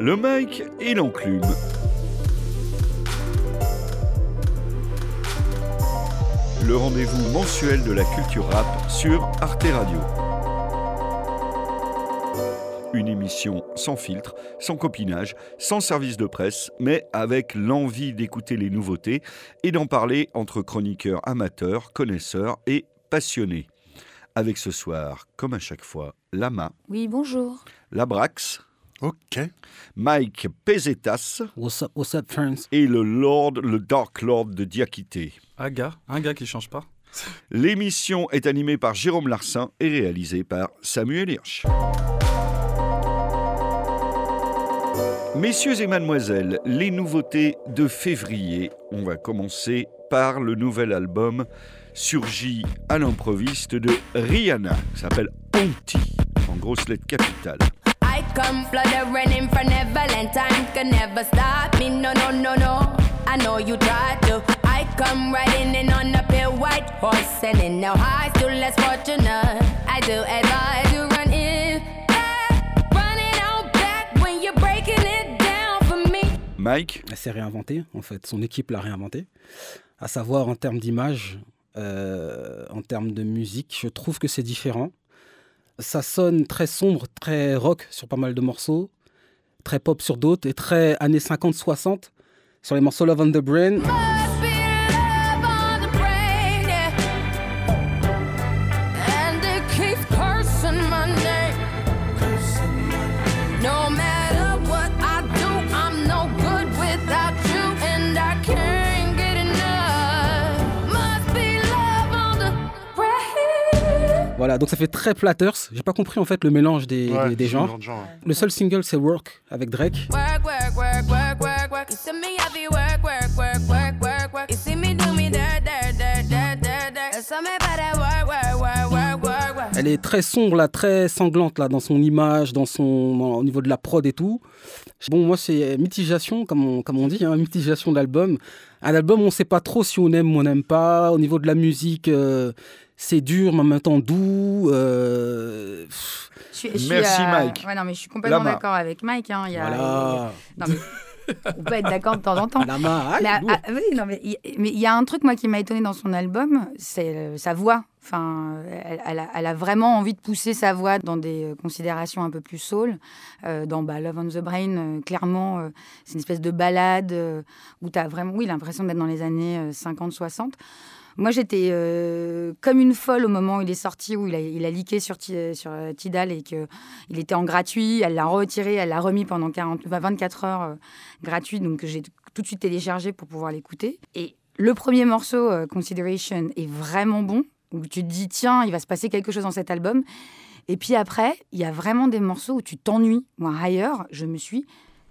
le Mike et l'enclume. Le rendez-vous mensuel de la culture rap sur Arte Radio. Une émission sans filtre, sans copinage, sans service de presse, mais avec l'envie d'écouter les nouveautés et d'en parler entre chroniqueurs amateurs, connaisseurs et passionnés. Avec ce soir, comme à chaque fois, Lama. Oui, bonjour. Labrax. Ok. Mike Pesetas. What's up, what's up, friends? Et le Lord, le Dark Lord de Diakité. Un gars, un gars qui change pas. L'émission est animée par Jérôme Larsin et réalisée par Samuel Hirsch. Messieurs et mademoiselles, les nouveautés de février. On va commencer par le nouvel album surgi à l'improviste de Rihanna, qui s'appelle Ponty, en grosse lettre capitale. Come flooded running for Neverland. Time can never stop me. No, no, no, no. I know you tried to. I come riding in on a pale white horse, and in no high, still less fortunate. I do advise you run in. back, Running out back when you're breaking it down for me. Mike, Elle s'est réinventée, en fait. Son équipe l'a réinventée. À savoir, en termes d'image, euh, en termes de musique, je trouve que c'est différent. Ça sonne très sombre, très rock sur pas mal de morceaux, très pop sur d'autres, et très années 50-60 sur les morceaux Love on the Brain. Voilà, donc ça fait très Platters. J'ai pas compris en fait le mélange des, Ouais, des- des c'est genres. le genre de genre, ouais. Le seul single, c'est Work avec Drake. Elle est très sombre, là, très sanglante là, dans son image, dans son, au niveau de la prod et tout. Bon, moi, c'est mitigation, comme on, comme on dit, hein, mitigation d'album. Un album, on ne sait pas trop si on aime ou on n'aime pas. Au niveau de la musique, euh, c'est dur, mais en même temps doux. euh, Je suis- je suis, Merci, euh, Mike. Ouais, non, mais je suis complètement Lama. d'accord avec Mike. hein, il y a- voilà. Non, mais on peut être d'accord de temps en temps. Lama, Mais, lourd. ah, oui, non, mais il mais il y a un truc moi qui m'a étonné dans son album, c'est euh, sa voix. Enfin, elle, a, vraiment envie de pousser sa voix dans des euh, considérations un peu plus soul. Euh, dans bah, Love on the Brain, euh, clairement, c'est une espèce de balade où tu as vraiment, oui, l'impression d'être dans les années 50-60. Moi, j'étais comme une folle au moment où il est sorti, où il a, il sur, Ti- sur Tidal et qu'il était en gratuit. Elle l'a retiré, elle l'a remis pendant 40, enfin, 24 heures euh, gratuit. Donc, j'ai tout de suite téléchargé pour pouvoir l'écouter. Et le premier morceau, Consideration, est vraiment bon. Où tu te dis, tiens, il va se passer quelque chose dans cet album. Et puis après, il y a vraiment des morceaux où tu t'ennuies. Moi, ailleurs, je me suis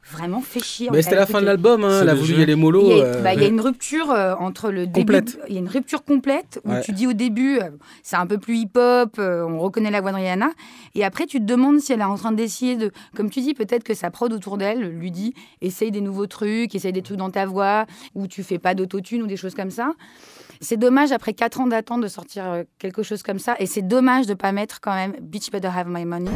vraiment fait chier. Mais c'était la fin de l'album, hein, le voulu jeu. y Il mollo. y, a, euh, bah, il y a une rupture euh, entre le début. Complète. Il y a une rupture complète où Ouais. tu dis au début, euh, c'est un peu plus hip-hop, euh, on reconnaît la voix de Rihanna. Et après, tu te demandes si elle est en train d'essayer de. Comme tu dis, peut-être que sa prod autour d'elle lui dit essaye des nouveaux trucs, essaye des trucs dans ta voix, où tu fais pas d'autotune ou des choses comme ça. C'est dommage, après 4 ans d'attente, de sortir euh, quelque chose comme ça. Et c'est dommage de pas mettre quand même Bitch Better Have My Money.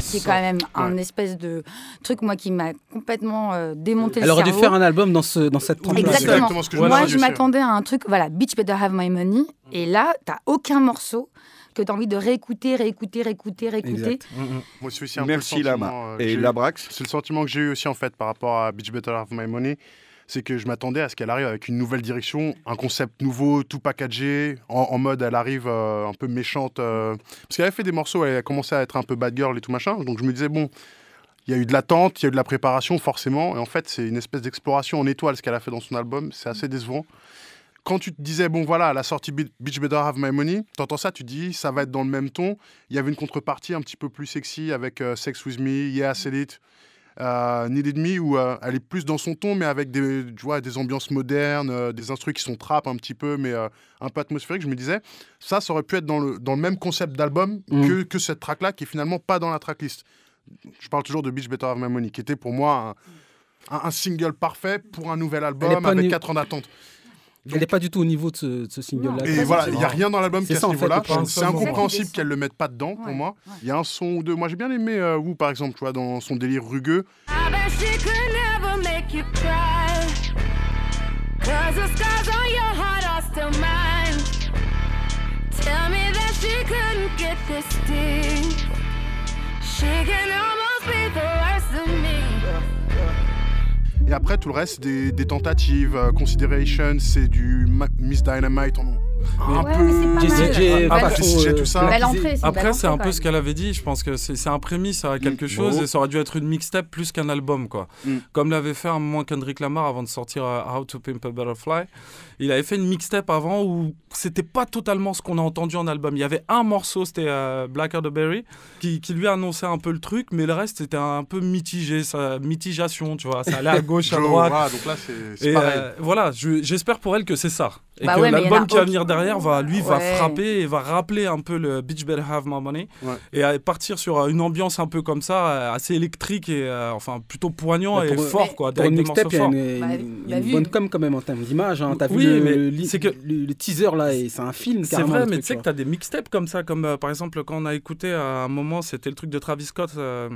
C'est quand même un espèce de truc, moi, qui m'a complètement euh, démonté Elle le aurait dû cerveau. faire un album dans, ce, dans cette trempe Exactement. Exactement. ce que je Moi, je m'attendais à un truc, voilà, Bitch Better Have My Money. Et là, t'as aucun morceau que t'as envie de réécouter, réécouter, réécouter, réécouter. Mm, mm. Moi, c'est aussi un peu merci le Lama. sentiment, euh, Et. Labrax C'est le sentiment que j'ai eu aussi en fait par rapport à Bitch Better Have My Money. C'est que je m'attendais à ce qu'elle arrive avec une nouvelle direction, un concept nouveau, tout packagé, en, en mode elle arrive euh, un peu méchante. euh, Parce qu'elle avait fait des morceaux, elle a commencé à être un peu bad girl et tout machin. Donc je me disais, bon, il y a eu de l'attente, il y a eu de la préparation forcément. Et en fait, c'est une espèce d'exploration en étoile ce qu'elle a fait dans son album. C'est assez décevant. Quand tu te disais, bon voilà, la sortie Bitch Better Have My Money, t'entends ça, tu te dis, ça va être dans le même ton. Il y avait une contrepartie un petit peu plus sexy avec euh, Sex With Me, Yeah, Said It, euh, Needed Me, où euh, elle est plus dans son ton, mais avec des, tu vois, des ambiances modernes, euh, des instruments qui sont trap un petit peu, mais un peu atmosphériques. Je me disais, ça, ça aurait pu être dans le, dans le même concept d'album Mm. que, que cette track-là, qui est finalement pas dans la tracklist. Je parle toujours de Bitch Better Have My Money, qui était pour moi un, un- un single parfait pour un nouvel album avec nu- 4 ans d'attente. Elle n'est pas du tout au niveau de ce, de ce single-là. Et voilà, il n'y a rien dans l'album qui est à ce niveau-là. C'est incompréhensible qu'elle le mette pas dedans pour moi. ouais. Il y a un son ou deux. Moi, j'ai bien aimé euh, Wu, par exemple, tu vois, dans son délire rugueux. I bet she could never make you cry. Cause the scars on your heart are still mine. Tell me that she couldn't get this deep. She can almost be the worst of me. Et après, tout le reste, des, tentatives, euh, Consideration, c'est du Miss Dynamite. en- Un Ouais, peu. Jessie. J, J, euh, tout ça. Après, c'est un peu ce qu'elle avait dit. Je pense que c'est un prémisse à quelque chose Bon. et ça aurait dû être une mixtape plus qu'un album, quoi. Mm. Comme l'avait fait un moment Kendrick Lamar avant de sortir euh, How to Pimp a Butterfly. Il avait fait une mixtape avant où c'était pas totalement ce qu'on a entendu en album. Il y avait un morceau, c'était euh, Blacker the Berry, qui, qui lui annonçait un peu le truc, mais le reste c'était un peu mitigé, ça, mitigation, tu vois. Ça allait à gauche, à Joe, droite. voilà, donc là, c'est pareil. euh, voilà, je- j'espère pour elle que c'est ça. Et Bah que ouais, l'album qui va venir derrière, va, lui, va frapper et va rappeler un peu le Bitch Better Have My Money. Ouais. Et partir sur euh, une ambiance un peu comme ça, euh, assez électrique et euh, enfin plutôt poignant et fort, quoi. Pour une des mixtape, morceaux il y a forts. une, Bah, une- il y bah, a une bonne com quand même en termes d'image. Hein. T'as Oui, vu mais le, que- le, le teaser là, et c'est un film. C'est vrai, mais tu sais que t'as des mixtapes comme ça, comme euh, par exemple quand on a écouté à un moment, c'était le truc de Travis Scott, euh,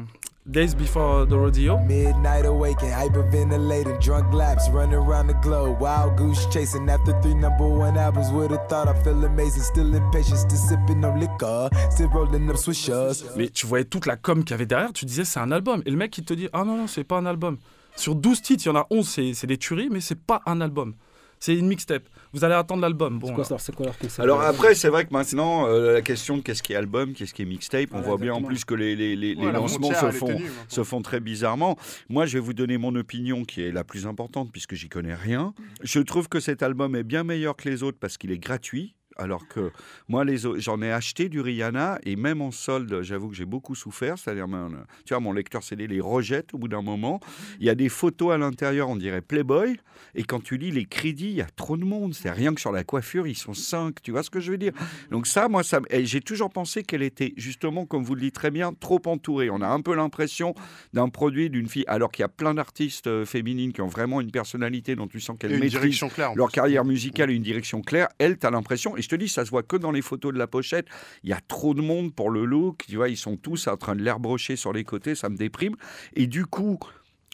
Days Before the Rodeo. Midnight awaken, hyperventilating, drunk laps, running around the globe, wild goose chasing after three number one albums. Would have thought I feel amazing, still impatient, still sipping on liquor, still rolling up swishers. Mais tu voyais toute la com qu'il y avait derrière, tu disais c'est un album. Et le mec il te dit ah non, non, c'est pas un album. Sur 12 titres, il y en a 11, c'est c'est des tueries, mais c'est pas un album. C'est une mixtape. Vous allez attendre l'album. Bon, C'est quoi, alors. quoi leur concept Alors après, c'est vrai que maintenant, euh, la question de qu'est-ce qui est album, qu'est-ce qui est mixtape, on voit bien en plus que les, les, les- Ouais, lancements se font, se font très bizarrement. Moi, je vais vous donner mon opinion qui est la plus importante puisque j'y connais rien. Je trouve que cet album est bien meilleur que les autres parce qu'il est gratuit. Alors que moi, les j'en ai acheté du Rihanna et même en solde, j'avoue que j'ai beaucoup souffert. C'est-à-dire, mon- tu vois, mon lecteur CD les rejette au bout d'un moment. Il y a des photos à l'intérieur, on dirait Playboy. Et quand tu lis les crédits, il y a trop de monde. C'est rien que sur la coiffure, ils sont cinq. Tu vois ce que je veux dire? Donc ça, moi, ça, j'ai toujours pensé qu'elle était justement, comme vous le dites très bien, trop entourée. On a un peu l'impression d'un produit d'une fille, alors qu'il y a plein d'artistes euh, féminines qui ont vraiment une personnalité dont tu sens qu'elles maîtrisent direction claire. leur carrière musicale et une direction claire. Elle, tu as l'impression, et je te dis, ça se voit que dans les photos de la pochette, il y a trop de monde pour le look. Tu vois, ils sont tous en train de l'air brocher sur les côtés, ça me déprime. Et du coup,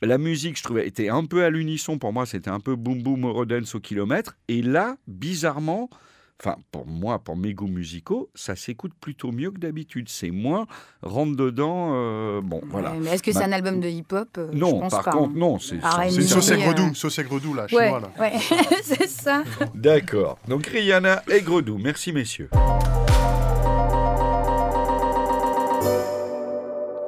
la musique, je trouvais, était un peu à l'unisson. Pour moi, c'était un peu boom boom Eurodance au kilomètre. Et là, bizarrement, enfin, pour moi, pour mes goûts musicaux, ça s'écoute plutôt mieux que d'habitude. C'est moins rentre dedans. euh, bon, voilà. Mais est-ce que c'est un album de hip-hop Euh, Je Non, pense par pas, contre, hein. non. C'est sauce Euh, aigre-doux, sauce aigre-doux, là, Ouais, chinois, là. ouais. c'est ça. D'accord. Donc Rihanna et Gredou. Merci messieurs.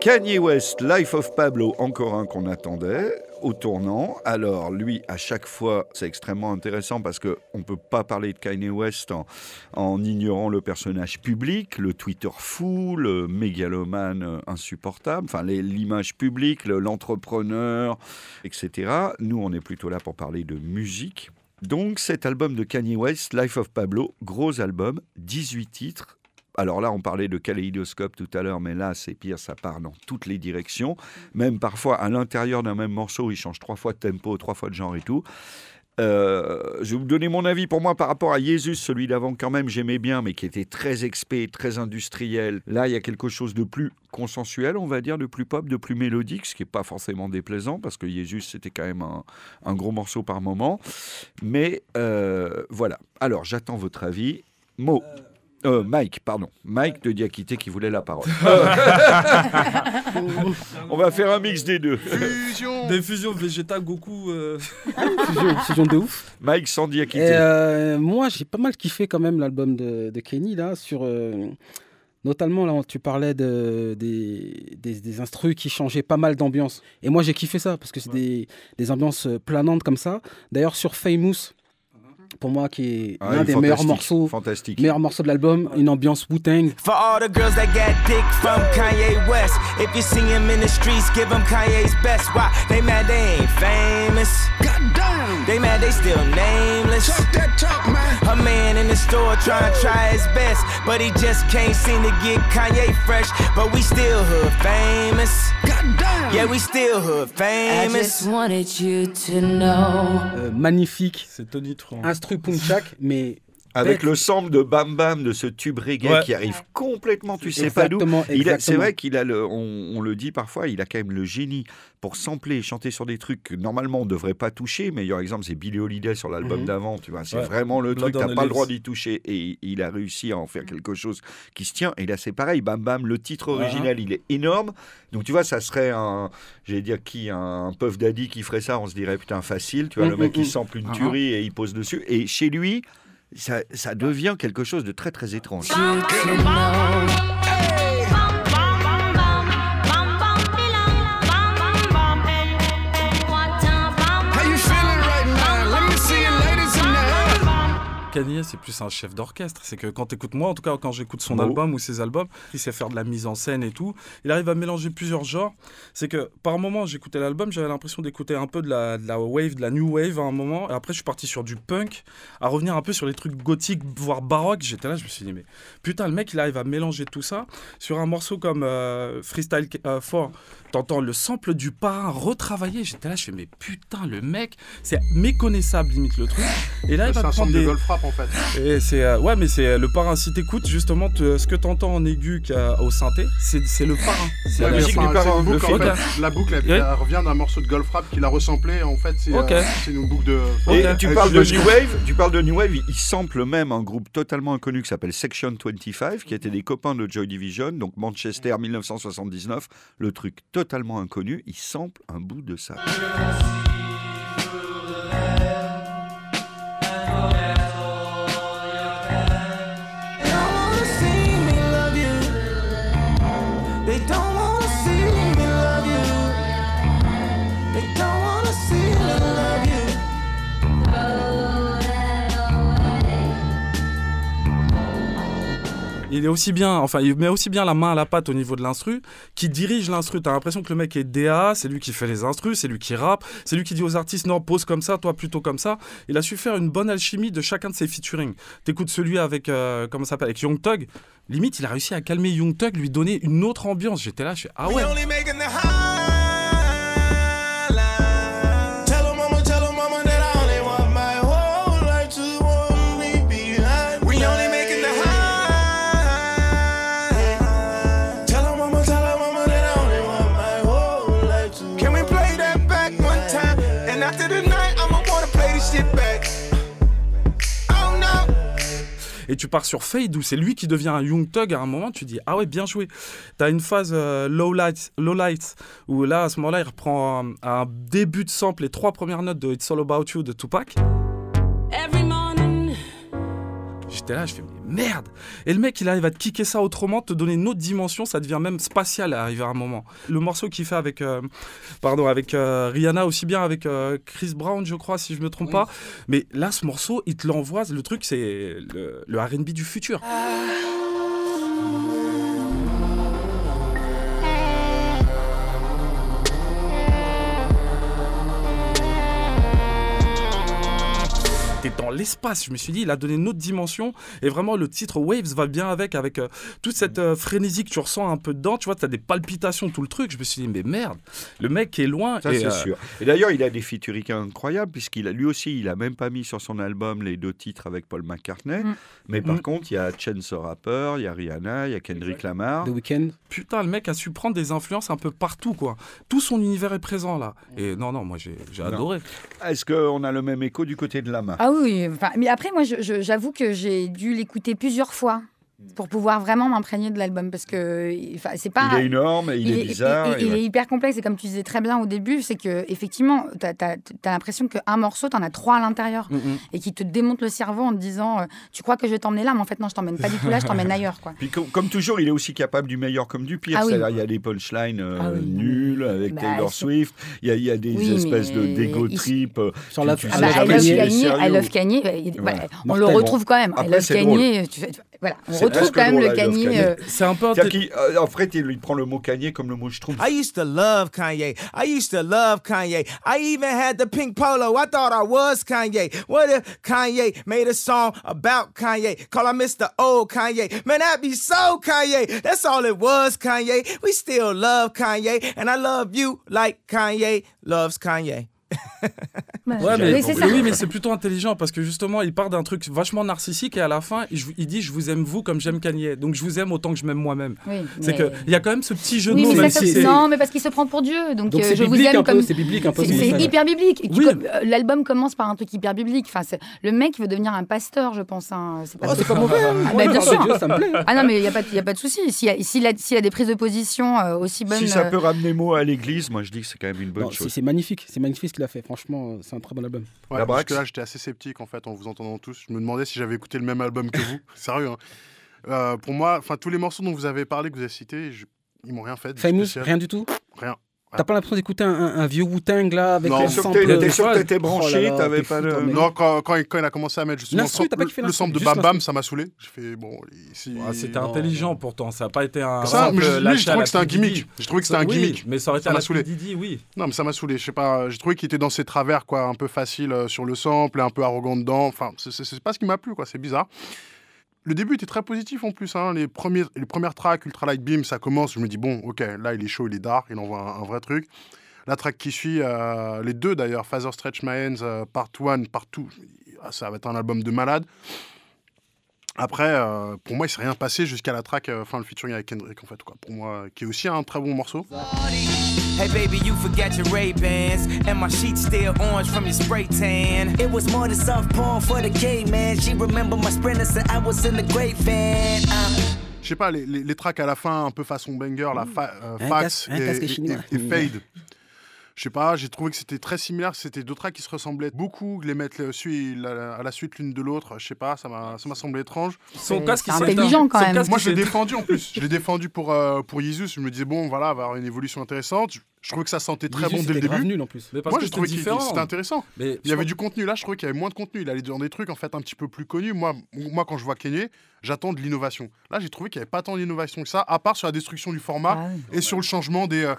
Kanye West, Life of Pablo, encore un qu'on attendait au tournant. Alors lui, à chaque fois, c'est extrêmement intéressant parce que on peut pas parler de Kanye West en, en ignorant le personnage public, le Twitter fou, le mégalomane euh, insupportable, enfin l'image publique, le- l'entrepreneur, etc. Nous, on est plutôt là pour parler de musique. Donc cet album de Kanye West, Life of Pablo, gros album, 18 titres. Alors là, on parlait de kaléidoscope tout à l'heure, mais là, c'est pire, ça part dans toutes les directions. Même parfois, à l'intérieur d'un même morceau, il change trois fois de tempo, trois fois de genre et tout. Euh, je vais vous donner mon avis pour moi par rapport à Jesus, celui d'avant quand même j'aimais bien, mais qui était très expé, très industriel. Là, il y a quelque chose de plus consensuel, on va dire, de plus pop, de plus mélodique, ce qui n'est pas forcément déplaisant, parce que Jesus, c'était quand même un, un gros morceau par moment. Mais euh, voilà. Alors, j'attends votre avis. Mo. Euh, Mike, pardon. Mike de Diakité qui voulait la parole. On va faire un mix des deux. Fusion Des fusions Vegeta Goku. euh, fusion, fusion de ouf. Mike sans Diakité. euh, moi, j'ai pas mal kiffé quand même l'album de, de Kenny, là, sur. euh, notamment, là, tu parlais de, des, des, des instrus qui changeaient pas mal d'ambiance. Et moi, j'ai kiffé ça, parce que c'est des, des ambiances euh, planantes comme ça. D'ailleurs, sur Famous, pour moi, qui est Ah, l'un des meilleurs morceaux, Fantastique. meilleurs morceaux de l'album, une ambiance Wu-Tang. For all the girls that got dick from Kanye West. If you see him in the streets, give him Kanye's best. Why? They mad they ain't famous. Goddamn. They mad they still nameless. Talk that talk, man. A man in the store trying to try his best. But he just can't seem to get Kanye fresh. But we still hood famous. Yeah, we still hood I famous. just wanted you to know. Euh, magnifique. C'est Tony Tron. Instru Punchak, mais Avec le sample de Bam Bam de ce tube reggae Ouais. qui arrive complètement, tu sais pas d'où. Il C'est vrai qu'il a le, on, on le dit parfois, il a quand même le génie pour sampler et chanter sur des trucs que normalement on ne devrait pas toucher. Meilleur exemple, c'est Billy Holiday sur l'album Mhm. d'avant. Tu vois, c'est Ouais. vraiment le Blood truc, t'as the pas le droit d'y toucher. Et il a réussi à en faire quelque chose qui se tient. Et là, c'est pareil, Bam Bam, le titre original, il est énorme. Donc tu vois, ça serait un, j'allais dire qui, un Puff Daddy qui ferait ça, on se dirait putain facile. Tu vois, Mm, le mec mm, qui mm. sample une Ah. tuerie et il pose dessus. Et chez lui. Ça, devient quelque chose de très très étrange. Kanye, c'est plus un chef d'orchestre. C'est que quand t'écoutes moi, en tout cas quand j'écoute son album ou ses albums, il sait faire de la mise en scène et tout. Il arrive à mélanger plusieurs genres. C'est que par moment, j'écoutais l'album, j'avais l'impression d'écouter un peu de la, de la wave, de la new wave à un moment. Et après, je suis parti sur du punk, à revenir un peu sur les trucs gothiques, voire baroques. J'étais là, je me suis dit, mais putain, le mec, il arrive à mélanger tout ça. Sur un morceau comme euh, Freestyle euh, 4, t'entends le sample du parrain retravaillé. J'étais là, je fais, mais putain, le mec, c'est méconnaissable limite le truc. Et là, il va prendre sample de des. En fait. Et c'est euh, ouais, mais c'est euh, le parrain. Si t'écoutes justement te- ce que t'entends en aigu a au synthé, c'est c'est le parrain. C'est La musique du parrain, le en fait. La boucle, elle, Ouais. elle revient d'un morceau de golf rap qu'il a resamplé. En fait, c'est Ok. euh, c'est une boucle de. Et Ok. tu parles de New Wave, tu parles de New Wave, il il sample même un groupe totalement inconnu qui s'appelle Section 25, qui étaient des copains de Joy Division, donc Manchester 1979, le truc totalement inconnu, il sample un bout de ça. Il est aussi bien, enfin, il met aussi bien la main à la pâte au niveau de l'instru, qui dirige l'instru. T'as l'impression que le mec est DA, c'est lui qui fait les instrus, c'est lui qui rappe, c'est lui qui dit aux artistes non, pose comme ça, toi plutôt comme ça. Il a su faire une bonne alchimie de chacun de ses featuring. T'écoutes celui avec, euh, comment ça s'appelle, avec Young Thug. Limite, il a réussi à calmer Young Thug, lui donner une autre ambiance. J'étais là, je fais ah ouais. Et tu pars sur Fade où c'est lui qui devient un Young Thug à un moment, tu dis ah ouais bien joué. T'as une phase euh, low light, low light où là à ce moment-là il reprend un, un début de sample les trois premières notes de It's All About You de Tupac. J'étais là, je fais mais merde. Et le mec il arrive à te kicker ça autrement, te donner une autre dimension, ça devient même spatial à arriver à un moment. Le morceau qu'il fait avec euh, pardon avec euh, Rihanna aussi bien avec euh, Chris Brown je crois si je me trompe pas. Mais là ce morceau il te l'envoie, le truc c'est le, le R&B du futur. Dans l'espace. Je me suis dit, il a donné une autre dimension. Et vraiment, le titre Waves va bien avec, avec euh, toute cette euh, frénésie que tu ressens un peu dedans. Tu vois, t'as des palpitations, tout le truc. Je me suis dit, mais merde, le mec est loin. Ça, c'est euh, sûr. Et d'ailleurs, il a des featuring incroyables, puisqu'il a lui aussi, il a même pas mis sur son album les deux titres avec Paul McCartney. Mm. Mais par Mm. contre, il y a Chance the Rapper, il y a Rihanna, il y a Kendrick Lamar. The Weeknd. Putain, le mec a su prendre des influences un peu partout, quoi. Tout son univers est présent là. Et non, non, moi j'ai adoré. Est-ce qu'on a le même écho du côté de Lama? Ah oui, enfin, mais après, moi, j'avoue que j'ai dû l'écouter plusieurs fois pour pouvoir vraiment m'imprégner de l'album parce que c'est pas. Il est énorme, il, est bizarre. il- et il ouais. est hyper complexe et comme tu disais très bien au début, c'est que effectivement, t'as as, l'impression qu'un morceau, t'en as trois à l'intérieur et qui te démonte le cerveau en te disant, euh, tu crois que je vais t'emmener là, mais en fait non, je t'emmène pas du tout là, je t'emmène ailleurs, quoi. Puis com- comme toujours, il est aussi capable du meilleur comme du pire. Ah oui. C'est-à-dire, il y a des punchlines euh, Ah oui. nuls avec Bah, Taylor Swift. Il y a, il y a des Oui, espèces de il- trip. euh, Sur la- tu Ah bah, I love est Kanye, Voilà. voilà, on le retrouve quand même. I love Kanye, Voilà, retrouve quand même le I Kanye. Kanye. euh, C'est un peu. C'est-à-dire qu'il, euh, en fait, il lui prend le mot Kanye comme le mot Schtroumpf. I used to love Kanye. I used to love Kanye. I even had the pink polo. I thought I was Kanye. What if Kanye made a song about Kanye? Call I Mr. Old Kanye. Man, that'd be so Kanye. That's all it was, Kanye. We still love Kanye. And I love you like Kanye loves Kanye. Bah, Ouais, mais, ça. oui, mais c'est plutôt intelligent parce que justement, il part d'un truc vachement narcissique et à la fin, il, il dit Je vous aime vous comme j'aime Kanye. Donc je vous aime autant que je m'aime moi-même. Oui, C'est mais- que il y a quand même ce petit jeu de Oui, mots, mais même si non, mais parce qu'il se prend pour Dieu. Donc, Donc euh, c'est je vous aime comme. c'est biblique un peu. C'est hyper biblique. Oui. euh, L'album commence par un truc hyper biblique. Enfin, le mec veut devenir un pasteur, je pense. hein. C'est pas, Oh, c'est pas mauvais. hein. Ah, bah, bien sûr. Dieu, ça me plaît. Ah non, mais il n'y a, pas de- y a pas de souci. S'il y, a- des prises de position euh, aussi bonnes. Si ça peut ramener mot à l'église, moi je dis que c'est quand même une bonne chose. c'est magnifique, c'est magnifique ce qu'il a fait. Franchement, euh, c'est un très bon album. Ouais, La parce que là, j'étais assez sceptique en fait en vous entendant tous. Je me demandais si j'avais écouté le même album que vous. Sérieux. hein. Euh, pour moi, enfin tous les morceaux dont vous avez parlé, que vous avez cités, je- ils m'ont rien fait. de Famous, rien du tout? Rien. T'as pas l'impression d'écouter un, un- un vieux Wu-Tang là avec Non. un T'es sûr que sample t'es- de- t'es sûr que Ouais. t'étais branché, Oh t'avais pas mec. Non, quand, quand, il, quand il a commencé à mettre justement le, t'as pas le sample de Bam Bam, ça m'a saoulé. J'ai fait bon. Ici, Ouais, C'était Non, intelligent non. pourtant, ça n'a pas été un. Ça, mais je, trouvais que c'était un gimmick. Je trouvais que c'était un gimmick. Mais ça aurait été la saoulé. P. Diddy, oui. Non, mais ça m'a saoulé. Je sais pas. J'ai trouvé qu'il était dans ses travers, quoi, un peu facile euh, sur le sample, et un peu arrogant dedans. Enfin, c'est pas ce qui m'a plu, quoi. C'est bizarre. Le début était très positif en plus. hein. Les, premières tracks, Ultra Light Beam, ça commence. Je me dis, bon, ok, là, il est chaud, il est dark, il envoie un, vrai truc. La track qui suit, euh, les deux d'ailleurs, Father Stretch My Hands, euh, Part 1, Part 2, je me dis, ah, ça va être un album de malade. Après, euh, pour moi, il s'est rien passé jusqu'à la track, euh, enfin, le featuring avec Kendrick, en fait, quoi. Pour moi, qui est aussi un très bon morceau. Hey baby, you forgot your Ray-Bans And my sheets still orange from your spray tan It was more than soft porn for the gay man. She remember my sprinter said I was in the great fan. Uh, Je sais pas, les, les, les tracks à la fin, un peu façon banger, la fa euh, fax et, casque et- chinois. et- et fade. Je sais pas, j'ai trouvé que c'était très similaire, c'était deux tracks qui se ressemblaient beaucoup, les mettre à la suite l'une de l'autre, je sais pas, ça m'a ça m'a semblé étrange. Son C'est- casque, intelligent, quand Son même. Moi je l'ai défendu en plus, je l'ai défendu pour, euh, pour Jesus, je me disais bon voilà, il va y avoir une évolution intéressante, je, trouvais que ça sentait très bon dès le début. nul en plus. Mais parce Moi j'ai trouvé que c'était intéressant. Mais Il y avait du contenu là, je trouvais qu'il y avait moins de contenu. Il allait dans des trucs en fait un petit peu plus connus. Moi, moi quand je vois Kanye, j'attends de l'innovation. Là, j'ai trouvé qu'il n'y avait pas tant d'innovation que ça, à part sur la destruction du format Ah oui, et sur le changement des, euh,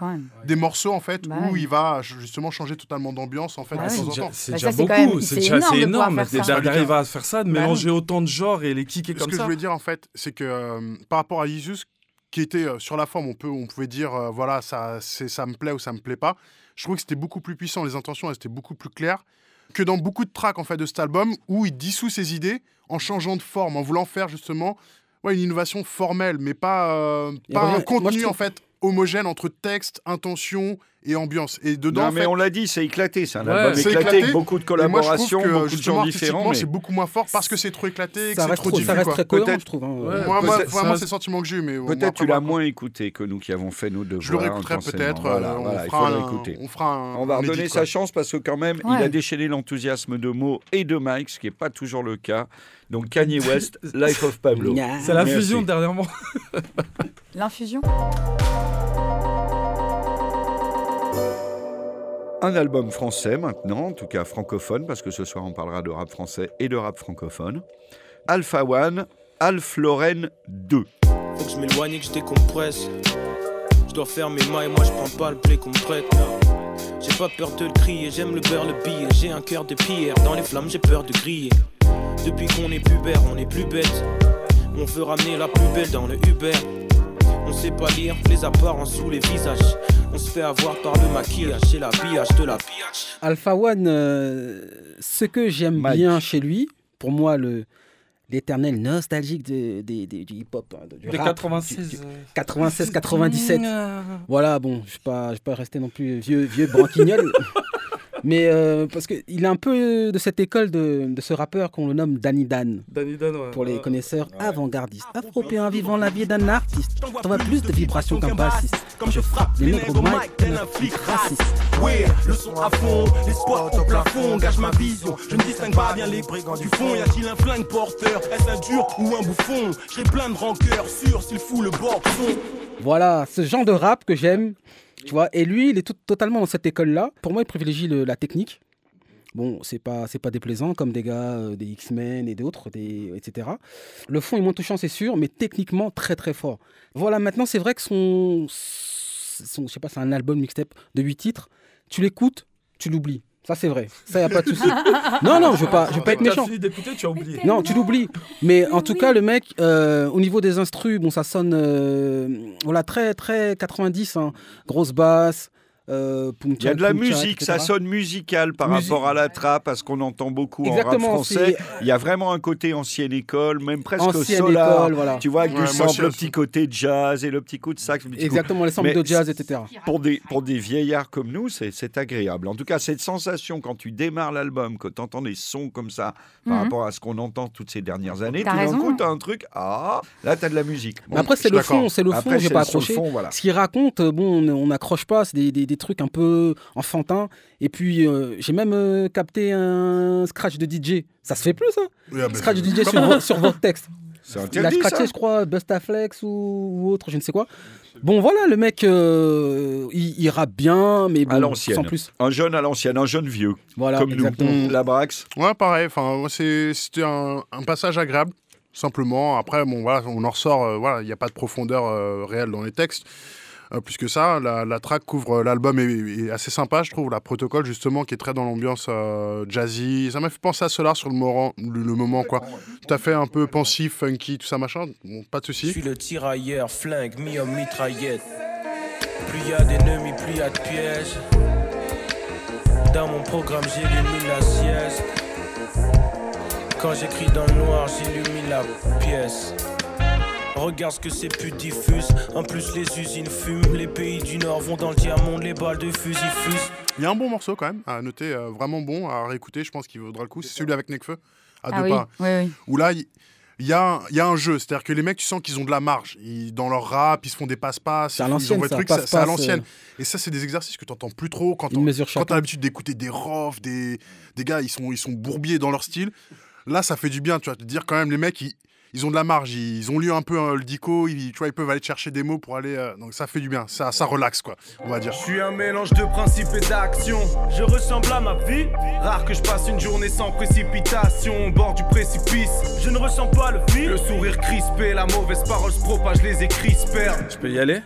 des morceaux en fait, Bah où il va justement changer totalement d'ambiance en fait Bah de oui. temps C'est en déjà, Bah, ça, beaucoup, c'est énorme ça. d'arriver à faire ça, de Bah mélanger autant de genres et les kicker Ce comme que je ça. voulais dire en fait, c'est que euh, par rapport à Jesus, qui était euh, sur la forme, on peut, on pouvait dire euh, voilà ça, c'est, ça me plaît ou ça me plaît pas. Je trouvais que c'était beaucoup plus puissant, les intentions elles étaient beaucoup plus claires que dans beaucoup de tracks en fait de cet album où il dissout ses idées en changeant de forme, en voulant faire justement ouais, une innovation formelle, mais pas, euh, pas revient- un contenu en fait homogène entre texte, intention et ambiance. Et dedans, Non, en mais fait, on l'a dit, c'est éclaté. C'est un Ouais, album éclaté, éclaté. avec beaucoup de moi, collaborations, que beaucoup de gens différents. Mais c'est beaucoup moins fort parce que c'est trop éclaté, que Ça c'est reste, trop trop, ça diffus. reste quoi. très cohérent, Peut-être- je trouve. hein. Ouais. Moi, moi, moi, moi, c'est le sentiment que j'ai eu, mais peut-être tu l'as moi, moins écouté que nous qui avons fait nos devoirs. Je le réécouterai peut-être. Voilà, euh, voilà, on, il fera un, on fera un. On va redonner sa chance parce que quand même, il a déchaîné l'enthousiasme de Mo et de Mike, ce qui n'est pas toujours le cas. Donc Kanye West, Life of Pablo. C'est la Merci. fusion dernièrement. L'infusion Un album français maintenant, en tout cas francophone, parce que ce soir on parlera de rap français et de rap francophone. Alpha One, Alf Loren 2. Faut que je m'éloigne et que je décompresse. Je dois faire mes mailles, moi je prends pas le blé qu'on prête. J'ai pas peur de le crier, j'aime le beurre, le billet. J'ai un cœur de pierre, dans les flammes j'ai peur de griller. Depuis qu'on est pubère, on est plus bête. On veut ramener la plus belle dans le Uber. On sait pas lire les apparences sous les visages. On se fait avoir par le maquillage et l'habillage de la biatch. Alpha One, euh, ce que j'aime bien chez lui, pour moi, le l'éternel nostalgique de- de- de- du hip-hop, hein, du Les rap, 96. du- du- euh, 96, 97. euh, Voilà, bon, je ne vais pas, je vais pas rester non plus vieux, vieux branquignol. Mais euh, parce qu'il est un peu de cette école de, de ce rappeur qu'on le nomme Danny Dan. Danny Dan, ouais. Pour les Ouais. connaisseurs avant-gardistes, afropéens vivant la vie d'un artiste. T'envoies plus de vibrations qu'un bassiste. Comme je frappe Les nègres au mic, tel un flic raciste. Ouais, le son à fond, les spots au plafond, gage ma vision. Je ne distingue pas bien les brigands du fond. Y a-t-il un flingue porteur? Est-ce un dur ou un bouffon? J'ai plein de rancœur sûr s'il fout le boxon. Voilà, ce genre de rap que j'aime. Tu vois, et lui, il est tout- totalement dans cette école-là. Pour moi, il privilégie le- la technique. Bon, c'est pas, c'est pas déplaisant comme des gars euh, des X-Men et d'autres, etc. Le fond est moins touchant, c'est sûr, mais techniquement très très fort. Voilà, maintenant c'est vrai que son, son je sais pas, c'est un album mixtape de 8 titres. Tu l'écoutes, tu l'oublies. Ça c'est vrai. Ça y a pas de souci. non non, je veux pas, je veux pas être méchant. fini d'écouter, tu as oublié. Non, tu l'oublies. Mais en tout cas, le mec, euh, au niveau des instrus, bon, ça sonne, euh, voilà, très très 90, hein. grosse basse. Euh, Il y a de la musique, ça sonne musical par Musique. rapport à la trappe, à ce qu'on entend beaucoup en Exactement, rap français. Il y a vraiment un côté ancienne école, même presque Ancienne solar. école, voilà. Tu vois, avec Ouais, du sample, le petit côté jazz et le petit coup de sax. le petit coup- Exactement, les samples Mais de jazz, etc. Pour des, pour des vieillards comme nous, c'est c'est agréable. En tout cas, cette sensation quand tu démarres l'album, que tu entends des sons comme ça par Mhm. rapport à ce qu'on entend toutes ces dernières années, tout d'un coup, tu as un truc, ah, là, tu as de la musique. Bon, Mais après, c'est le fond, c'est le fond, j'ai pas accroché. fond, voilà. Ce qu'il raconte, euh, bon, on- on n'accroche pas, c'est des, des- des trucs un peu enfantins. Et puis, euh, j'ai même euh, capté un scratch de DJ. Ça se fait plus, ça Oui, ah, bah, Scratch de DJ sur, vo- sur votre texte. C'est Il a scratché, ça. je crois, Bustaflex ou, ou autre, je ne sais quoi. Bon, voilà, le mec, euh, il, il rappe bien, mais À bon, l'ancienne. sans plus. Un jeune à l'ancienne, un jeune vieux, Voilà, comme exactement. nous. La Brax. Ouais, pareil. C'était un, un passage agréable, simplement. Après, bon, voilà, on en ressort. euh, voilà, il n'y a pas de profondeur euh, réelle dans les textes. Euh, plus que ça, la, la track couvre euh, l'album est, est assez sympa, je trouve. La protocole, justement, qui est très dans l'ambiance euh, jazzy. Ça m'a fait penser à Solar sur le, moment- le, le moment, quoi. Tout à fait un peu pensif, funky, tout ça, machin. Bon, pas de Je souci. suis le tirailleur, flingue, en mitraillette. Plus y a d'ennemis, plus y a de pièges. Dans mon programme, j'illumine la sieste. Quand j'écris dans le noir, j'illumine la pièce. Regarde ce que c'est plus diffuse. En plus, les usines fument. Les pays du Nord vont dans le diamant, les balles de fusil fusent. Il y a un bon morceau, quand même, à noter, euh, vraiment bon, à réécouter. Je pense qu'il vaudra le coup. C'est celui avec Nekfeu, à Ah deux oui, pas. oui, oui. où là, il il y, a, un- il y a un jeu. C'est-à-dire que les mecs, tu sens qu'ils ont de la marge. Ils- dans leur rap, ils se font des passe-passe. C'est à ils l'ancienne, c'est- à l'ancienne. euh. Et ça, c'est des exercices que tu n'entends plus trop quand tu as l'habitude d'écouter des rofs, des, des gars, ils sont, ils sont bourbiers dans leur style. Là, ça fait du bien, tu vois, de dire quand même, les mecs, ils, ils ont de la marge. Ils, ils ont lu un peu euh, le dico, ils, tu vois, ils peuvent aller chercher des mots pour aller. euh, donc ça fait du bien. Ça, ça relaxe, quoi, on va dire. Je suis un mélange de principes et d'action. Je ressemble à ma vie. Rare que je passe une journée sans précipitation au bord du précipice. Je ne ressens pas le fil. Le sourire crispé, la mauvaise parole se propage, les écrits se perdent. Je peux y aller?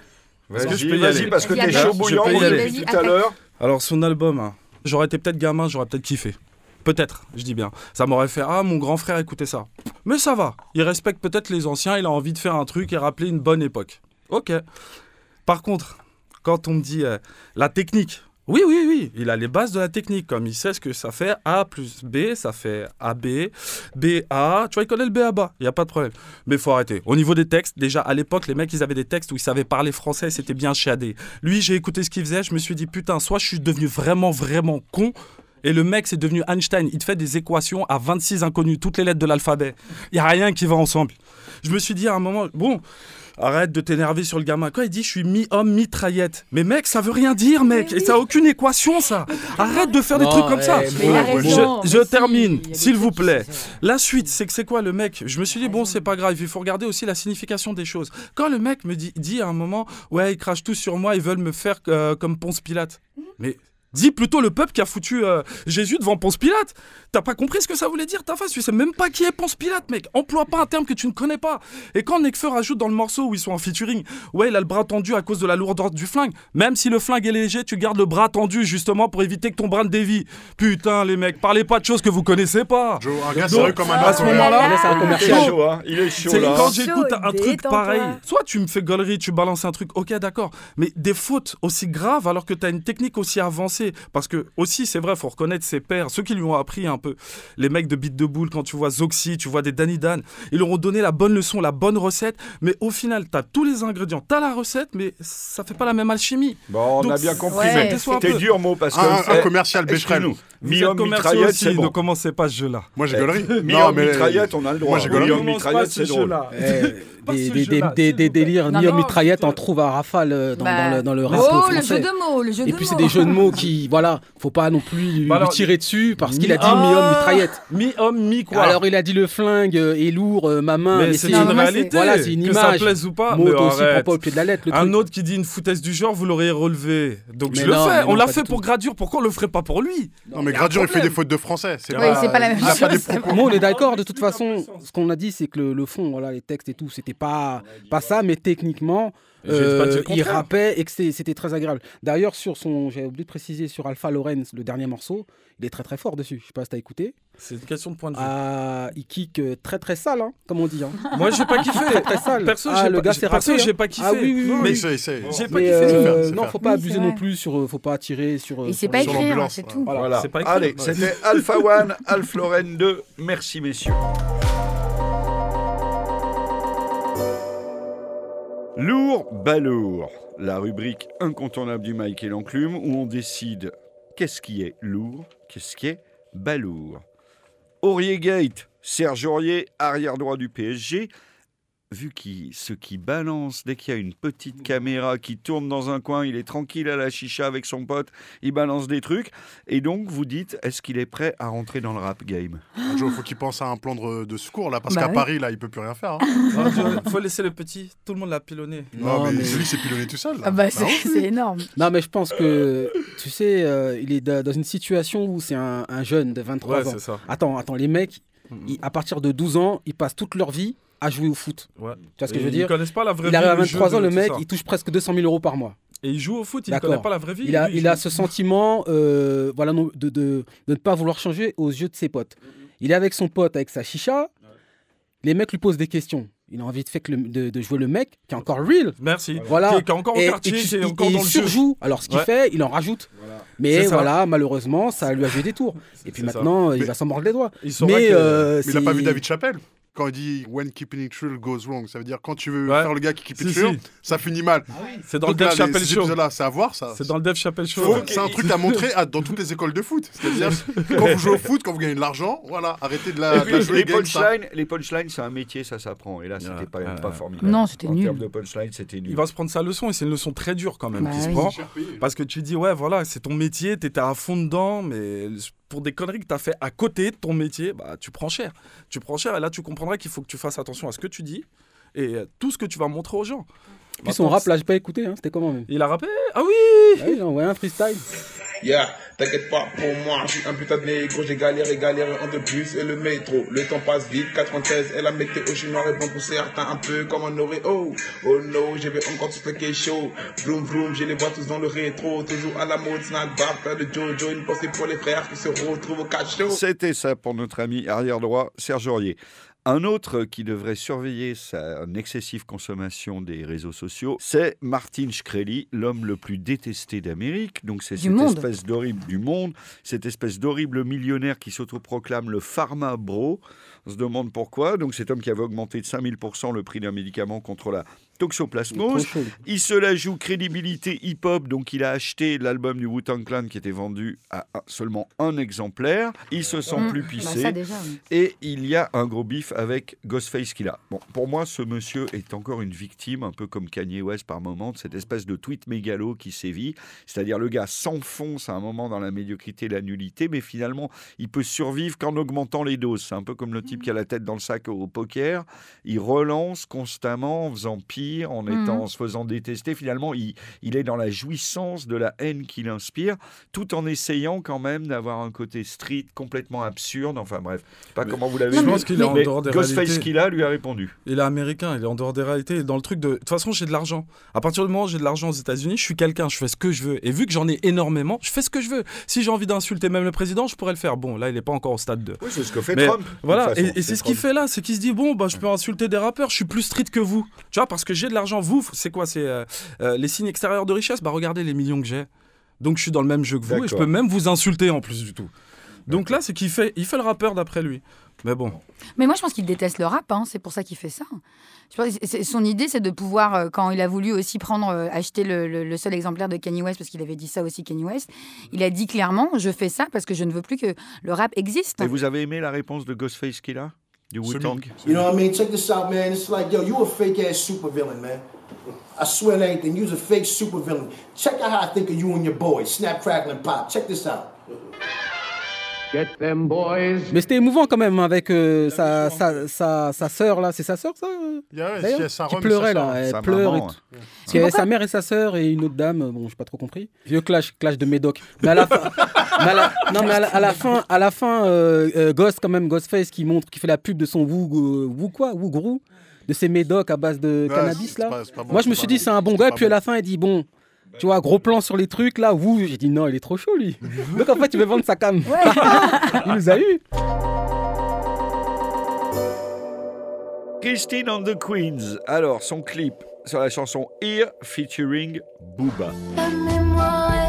Est-ce que je peux Vas-y, y vas-y, aller? parce que t'es chaud bouillant, aller. depuis Vas-y, tout à l'heure. Alors, son album, hein, j'aurais été peut-être gamin, j'aurais peut-être kiffé. Peut-être, je dis bien. Ça m'aurait fait Ah, mon grand frère écoutait ça. Mais ça va. Il respecte peut-être les anciens, il a envie de faire un truc et rappeler une bonne époque. Ok. Par contre, quand on me dit euh, la technique, oui, oui, oui, il a les bases de la technique. Comme il sait ce que ça fait A plus B, ça fait AB, BA. Tu vois, il connaît le B à bas, il n'y a pas de problème. Mais faut arrêter. Au niveau des textes, déjà à l'époque, les mecs, ils avaient des textes où ils savaient parler français, c'était bien chiadé. Lui, j'ai écouté ce qu'il faisait, je me suis dit, putain, soit je suis devenu vraiment, vraiment con. Et le mec, c'est devenu Einstein. Il te fait des équations à 26 inconnus, toutes les lettres de l'alphabet. Il n'y a rien qui va ensemble. Je me suis dit à un moment, bon, arrête de t'énerver sur le gamin. Quand il dit je suis mi-homme, mi-traillette. Mais mec, ça veut rien dire, mec. Et ça a aucune équation, ça. Arrête de faire des trucs comme ça. eh, raison. Je, je mais si, termine, s'il vous plaît. La suite, c'est que c'est quoi le mec? Je me suis dit, bon, c'est pas grave, il faut regarder aussi la signification des choses. Quand le mec me dit, dit à un moment, ouais, ils crachent tous sur moi, ils veulent me faire euh, comme Ponce Pilate. Mais dis plutôt le peuple qui a foutu euh, Jésus devant Ponce Pilate. T'as pas compris ce que ça voulait dire, ta face? Tu sais même pas qui est Ponce Pilate, mec. Emploie pas un terme que tu ne connais pas. Et quand Nekfeu rajoute dans le morceau où ils sont en featuring, ouais, il a le bras tendu à cause de la lourdeur du flingue. Même si le flingue est léger, tu gardes le bras tendu justement pour éviter que ton bras ne dévie. Putain, les mecs, parlez pas de choses que vous connaissez pas. Joe, un gars Donc, sérieux comme un à autre, ce moment-là, un Il est chaud, hein. Il est chaud, c'est là. quand j'écoute un truc pareil, soit tu me fais gaulerie, tu balances un truc, ok d'accord, mais des fautes aussi graves alors que tu as une technique aussi avancée. Parce que aussi, c'est vrai, faut reconnaître ses pères, ceux qui lui ont appris un peu, les mecs de Beat de Boule, quand tu vois Zoxy, tu vois des Danny Dan, ils leur ont donné la bonne leçon, la bonne recette, mais au final, tu as tous les ingrédients, tu as la recette, mais ça fait pas la même alchimie. Bon, on Donc, a bien compris, ouais, mais t'es dur, mot, parce que. Un, un eh, commercial Becherel. êtes commerciaux mitraillette, aussi, c'est ne bon. commencez pas ce jeu-là. Moi, j'ai gaulerie. Mi-homme, mitraillette, on a le droit. Moi, j'ai pas mitraillette, ce c'est drôle. Des, des, des- des- délires Non, ni non, mitraillette, s'il te on trouve à rafale euh, dans, Bah, dans le, dans le rap Oh, le français. jeu de mots, le jeu Et puis c'est des jeux de mots qui, voilà, faut pas non plus lui, Bah alors, lui tirer dessus parce qu'il a dit Ah mi-homme, mitraillette. Mi-homme, mi-quoi Alors il a dit le flingue euh, est lourd, euh, ma main. Mais c'est Non, une c'est- réalité. Voilà, c'est une que image. ça plaise ou pas. Mais aussi prend pas au pied de la lettre. Le Un truc. autre qui dit une foutaise du genre, vous l'auriez relevé. Donc Mais je le fais. mais On l'a fait pour. Gradure. Pourquoi on le ferait pas pour lui? Non, mais Gradure, il fait des fautes de français. C'est pas- c'est la même chose, c'est on est d'accord. De toute façon, ce qu'on a dit, c'est que le, le fond, voilà, les textes et tout, c'était pas, pas ça, mais techniquement, euh, il rappait et que c'était très agréable. D'ailleurs, sur son, j'ai oublié de préciser, sur Alpha Lorenz, le dernier morceau, il est très très fort dessus. Je sais pas si t'as écouté. C'est une question de point de vue. Ah, il kick euh, très très sale, hein, comme on dit. hein. Moi, j'ai pas kiffé. Très très sale. Perso, ah, le pas- gars, c'est perso, raté, j'ai hein. pas kiffé. Ah oui, oui, oui. Mais c'est- c'est- j'ai pas Mais kiffé. euh, non, faut pas Oui, abuser non plus sur, faut pas tirer sur. Il sait pas écrire, l'ambulance, c'est tout. Voilà. Allez, c'était Alpha One, Alpha Lorraine 2. Merci, messieurs. Lourd, balourd. La rubrique incontournable du Mike et l'enclume où on décide qu'est-ce qui est lourd, qu'est-ce qui est balourd. Aurier Gate, Serge Aurier, arrière droit du PSG. Vu qu'il ce qui balance dès qu'il y a une petite caméra qui tourne dans un coin, il est tranquille à la chicha avec son pote, il balance des trucs. Et donc vous dites, est-ce qu'il est prêt à rentrer dans le rap game? Joe, faut qu'il pense à un plan de, de secours là, parce Bah qu'à oui. Paris là, il peut plus rien faire. hein. Non, je- Faut laisser le petit. Tout le monde l'a pilonné. Non, mais, mais- lui, c'est pilonné tout seul. Là. Ah bah, Bah c'est énorme. Non, mais je pense que, tu sais, euh, il est da- dans une situation où c'est un, un jeune de 23 Ouais, ans. c'est ça. Attends, attends, les mecs. Ils- à partir de 12 ans, ils passent toute leur vie à jouer au foot. Ouais. Tu vois ce que Et je veux Ils dire connaissent pas la vraie Il vie. arrive à le jeu 23 ans, le mec, il touche presque 200 000 euros par mois. Et il joue au foot, il D'accord. connaît pas la vraie vie. Il a, Lui, il a joue- ce sentiment euh, voilà, non, de, de, de ne pas vouloir changer aux yeux de ses potes. Il est avec son pote, avec sa chicha. Les mecs lui posent des questions. Il a envie de, fait que le- de, de jouer le mec qui est encore real. Merci. Voilà. Qui est- qui est encore au Et, quartier, et tu- qui est il- encore et dans il le jeu. surjoue. Alors, ce qu'il Ouais. fait, il en rajoute. Mais voilà, malheureusement, ça lui a joué des tours. Et puis ça. maintenant, il Mais- va s'en mordre les doigts. Il saura Mais, que- euh, Mais il a pas vu David Chappelle quand il dit When keeping it true goes wrong. Ça veut dire quand tu veux Ouais. faire le gars qui keep it Si, true, si. ça finit mal. C'est dans le Donc les- Chappelle Show. c'est à voir ça. C'est dans le Dave Chappelle Show. C'est un truc à montrer à- dans toutes les écoles de foot. C'est-à-dire, quand vous jouez au foot, quand vous gagnez de l'argent, voilà, arrêtez de la, de jouer les punchlines, les punchlines, c'est un métier, ça s'apprend. Et là, c'était Ouais, pas, ouais, pas ouais. formidable. Non, c'était En nul. termes de punchline, c'était nul. Il va se prendre sa leçon et c'est une leçon très dure quand même Bah qui se prend. Parce que tu dis, ouais, voilà, c'est ton métier, t'étais à fond dedans, mais pour des conneries que t'as fait à côté de ton métier, bah, tu prends cher. Tu prends cher et là, tu comprendras qu'il faut que tu fasses attention à ce que tu dis et tout ce que tu vas montrer aux gens. Puis son Maintenant, rap, là, j'ai pas écouté. hein, C'était comment même Il a rappé Ah oui Ah oui, il a envoyé un freestyle. Yeah, t'inquiète pas pour moi, je suis un putain de négro, j'ai galéré, galéré en de plus et le métro. Le temps passe vite, 93 et la météo, je suis noir et bon pour certains, un peu comme un Oreo. Oh no, je vais encore tout ce chaud. Vroom vroom, je les vois tous dans le rétro, toujours à la mode, snack bar, plein de Jojo, une pensée pour les frères qui se retrouvent au catch show. C'était ça pour notre ami arrière droit Serge Aurier. Un autre qui devrait surveiller sa excessive consommation des réseaux sociaux, c'est Martin Shkreli, l'homme le plus détesté d'Amérique. Donc c'est cette monde. espèce d'horrible du monde, cette espèce d'horrible millionnaire qui s'autoproclame le pharma bro. On se demande pourquoi. Donc cet homme qui avait augmenté de 5000% le prix d'un médicament contre la toxoplasmose. Il se la joue crédibilité hip-hop, donc il a acheté l'album du Wu-Tang Clan qui était vendu à seulement un exemplaire. Il se sent Mmh. plus Bah, pissé. déjà. oui. Et il y a un gros bif avec Ghostface Killah. Bon, pour moi, ce monsieur est encore une victime, un peu comme Kanye West par moment, de cette espèce de tweet mégalo qui sévit. C'est-à-dire le gars s'enfonce à un moment dans la médiocrité, la nullité, mais finalement, il peut survivre qu'en augmentant les doses. C'est un peu comme le type qui a la tête dans le sac au poker. Il relance constamment en faisant pire, en, étant, Mhm. en se faisant détester. Finalement, il, il est dans la jouissance de la haine qu'il inspire, tout en essayant quand même d'avoir un côté street complètement absurde. Enfin bref, je sais pas Mais comment vous l'avez Je vu. pense qu'il est en dehors des Ghostface réalités. Killah lui a répondu. Il est américain, il est en dehors des réalités. Dans le truc de. De toute façon, j'ai de l'argent. À partir du moment où j'ai de l'argent aux États-Unis, je suis quelqu'un, je fais ce que je veux. Et vu que j'en ai énormément, je fais ce que je veux. Si j'ai envie d'insulter même le président, je pourrais le faire. Bon, là, il n'est pas encore au stade de. Oui, c'est ce que fait Mais Trump. Voilà, et, et c'est ce qu'il fait là, c'est qu'il se dit bon bah je peux insulter des rappeurs, je suis plus street que vous. Tu vois parce que j'ai de l'argent. Vous, c'est quoi C'est euh, euh, les signes extérieurs de richesse? Bah regardez les millions que j'ai. Donc je suis dans le même jeu que vous et je peux même vous insulter en plus du tout. Donc là, c'est qu'il fait, il fait le rappeur d'après lui. Mais bon, Mais moi, je pense qu'il déteste le rap, hein, c'est pour ça qu'il fait ça. Son idée, c'est de pouvoir, euh, quand il a voulu aussi prendre, euh, acheter le, le- le seul exemplaire de Kanye West, parce qu'il avait dit ça aussi, Kanye West, il a dit clairement, je fais ça parce que je ne veux plus que le rap existe. Et vous avez aimé la réponse de Ghostface Killah du Wu-Tang You know what I mean? Check this out, man. It's like, yo, you a fake ass supervillain, man. I swear on anything, you's a fake supervillain. Check out how I think of you and your boys. Snap, crackle, and pop. Check this out. Get them boys. Mais c'était émouvant quand même avec euh, sa, sa, sa, sa sœur là, c'est sa sœur ça Yeah, sa Qui et pleurait là, elle Sa pleure et maman, tout. Parce qu'il y avait sa mère et sa sœur et une autre dame, bon j'ai pas trop compris. Vieux clash, clash de Médoc. Mais à la fin, mais à la- non mais à la, à la fin, à la fin, euh, euh, Ghost quand même, Ghostface qui montre, qui fait la pub de son Woo, Woo quoi, Woo de ses Médocs à base de Ouais, cannabis là. pas- c'est pas bon, Moi je me suis dit c'est un bon gars, pas puis à la fin il dit bon. Tu vois, gros plan sur les trucs là, Woo, j'ai dit non, il est trop chaud lui. Donc en fait, tu veux vendre sa cam. il nous a eu. Christine and the Queens. Alors, son clip sur la chanson Here featuring Booba. La mémoire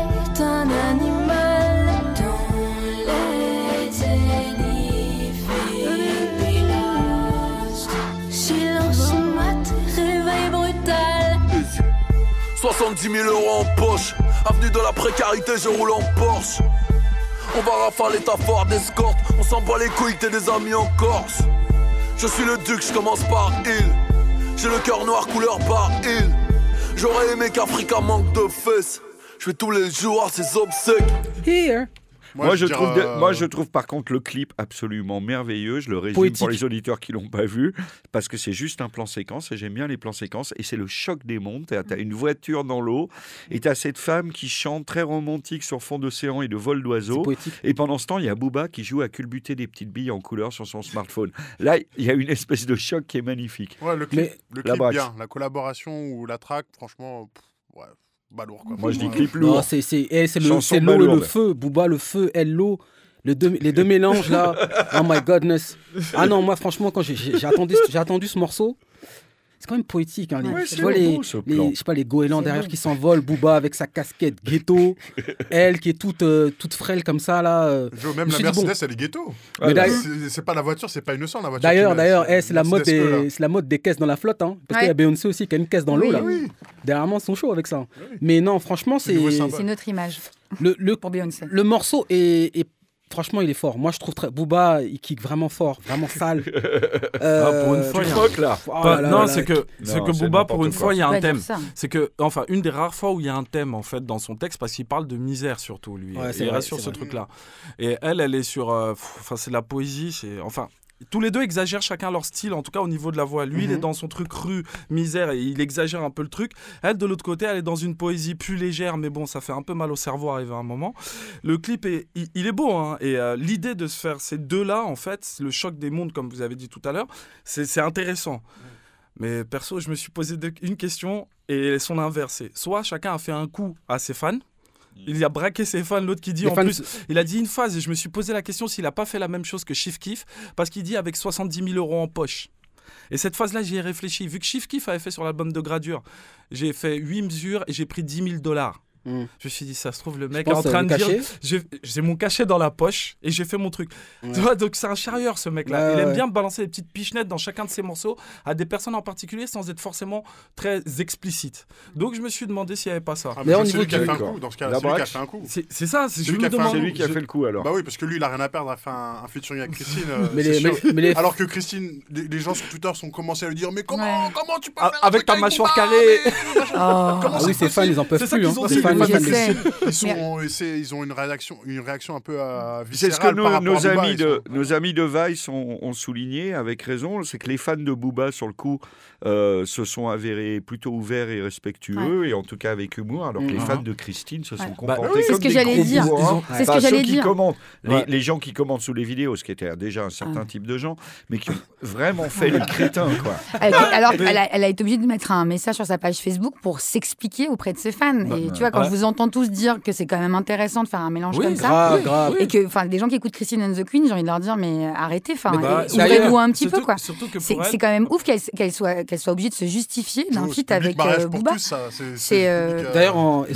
70 000 euros en poche. Avenue de la précarité, je roule en Porsche. On va rafaler ta Ford d'escorte. On s'en bat les couilles, des amis en Corse. Je suis le duc, je commence par il. J'ai le cœur noir, couleur par il. J'aurais aimé qu'Africa manque de fesses. Je fais tous les jours à ses obsèques. Here. Moi, je trouve dire, de- euh, moi, je trouve par contre le clip absolument merveilleux. Je le résume Poétique. pour les auditeurs qui l'ont pas vu, parce que c'est juste un plan séquence et j'aime bien les plans séquences. Et c'est le choc des mondes. Tu as une voiture dans l'eau et tu as cette femme qui chante très romantique sur fond d'océan et de vol d'oiseaux. Et pendant ce temps, il y a Booba qui joue à culbuter des petites billes en couleur sur son smartphone. Là, il y a une espèce de choc qui est magnifique. Ouais, le clip, Mais- le clip bien. La collaboration ou la track, franchement, pff, ouais, balourd quoi. Moi, je dis clip lourd. Non, c'est c'est eh, c'est le, feu. Booba, le feu, elle, l'eau. Le deux- les deux mélanges là. Oh my godness. Ah non, moi franchement, quand j'ai- j'ai j'ai attendu, j'ai attendu ce morceau, c'est quand même poétique. Hein, les, Ouais, tu vois les, je sais pas, les goélands derrière qui s'envolent. Booba avec sa casquette ghetto. elle qui est toute, euh, toute frêle comme ça là. euh. Même me la dit, bon. Mercedes, elle est ghetto. D'ailleurs- C'est pas la voiture, c'est pas innocent la voiture. D'ailleurs, d'ailleurs, c'est eh, c'est la, mode Mercedes des- c'est la mode des caisses dans la flotte. Hein, parce qu'il y a Ouais. Beyoncé aussi qui a une caisse dans l'eau là. Oui, Derrière moi, ils sont chauds avec ça. Mais non, franchement, C'est c'est notre image le, le, pour Beyoncé. le morceau est, est- franchement, il est fort. Moi, je trouve très Booba, il kick vraiment fort, vraiment sale. Euh, pour une fois, Tu il y a- croques là oh Pas- là non, c'est que, c'est Non, que Booba, pour une quoi. fois, il y a un thème. ça. C'est que, enfin, une des rares fois où il y a un thème, en fait, dans son texte, parce qu'il parle de misère, surtout, lui. Ouais, il vrai, reste sur ce truc-là. Et elle, elle est sur. euh, Enfin, c'est de la poésie. c'est Enfin. Tous les deux exagèrent chacun leur style, en tout cas au niveau de la voix. Lui, il est dans son truc cru, misère, et il exagère un peu le truc. Elle, de l'autre côté, elle est dans une poésie plus légère, mais bon, ça fait un peu mal au cerveau arrivé à un moment. Le clip, est, il, il est beau, hein, et euh, l'idée de se faire ces deux-là, en fait, le choc des mondes, comme vous avez dit tout à l'heure, c'est intéressant. Mais perso, je me suis posé une question et elles sont inversées. Soit chacun a fait un coup à ses fans. Il a braqué ses fans, l'autre qui dit Les en fans- plus, il a dit une phrase et je me suis posé la question s'il a pas fait la même chose que Chief Keef parce qu'il dit avec 70 000 euros en poche. Et cette phase-là, j'y ai réfléchi. Vu que Chief Keef avait fait sur l'album de Gradure, j'ai fait 8 mesures et j'ai pris 10 000 dollars. Mm. Je me suis dit, ça se trouve, le mec est en train euh, de le dire cachet j'ai- mon cachet dans la poche et j'ai fait mon truc. Ouais. Tu vois, donc c'est un charrieur ce mec-là. Ouais, Il aime bien balancer des petites pichenettes dans chacun de ses morceaux à des personnes en particulier sans être forcément très explicite. Donc je me suis demandé s'il n'y avait pas ça. Ah, mais D'ailleurs, au c'est niveau lui qui a fait un coup. Dans ce cas-là, La c'est lui qui a fait un coup. C'est c'est ça, c'est- C'est qui a fait un- demande. C'est lui qui a je- fait le coup alors. Bah oui, parce que lui, il a rien à perdre à faire un, un featuring avec Christine. euh, Mais c'est les, sûr. mais, mais les- Alors que Christine, les, les gens sur Twitter sont commencé à lui dire Mais comment, Ouais. comment tu peux Ah, avec ta mâchoire carrée. mais- Oh. Ah oui, ces fans, ils en peuvent C'est ça plus. Sais. Ils, sont, ont une réaction, une réaction un peu euh, C'est ce que nos, à Booba, amis de, sont- nos amis de Vice ont, ont souligné avec raison, c'est que les fans de Booba, sur le coup, euh, se sont avérés plutôt ouverts et respectueux, et en tout cas avec humour, alors que les Mhm. fans de Christine se sont Ouais. Bah, comportés oui, c'est comme ce que des j'allais dire. C'est ce que j'allais ceux qui dire. commentent, les, Ouais. les gens qui commentent sous les vidéos, ce qui était déjà un certain type de gens, mais qui ont vraiment fait les crétins, quoi. Elle- Alors, elle a, elle a été obligée de mettre un message sur sa page Facebook pour s'expliquer auprès de ses fans. et tu vois, quand ouais. je vous entends tous dire que c'est quand même intéressant de faire un mélange Oui, comme ça, Grave, et que, enfin, des gens qui écoutent Christine and the Queen, j'ai envie de leur dire, mais arrêtez, enfin, bah, ouvrez-vous un petit peu, quoi. C'est elle, quand même ouf qu'elle soit, qu'elle soit obligée de se justifier d'un feat avec euh, Booba. c'est- euh, euh, D'ailleurs, en,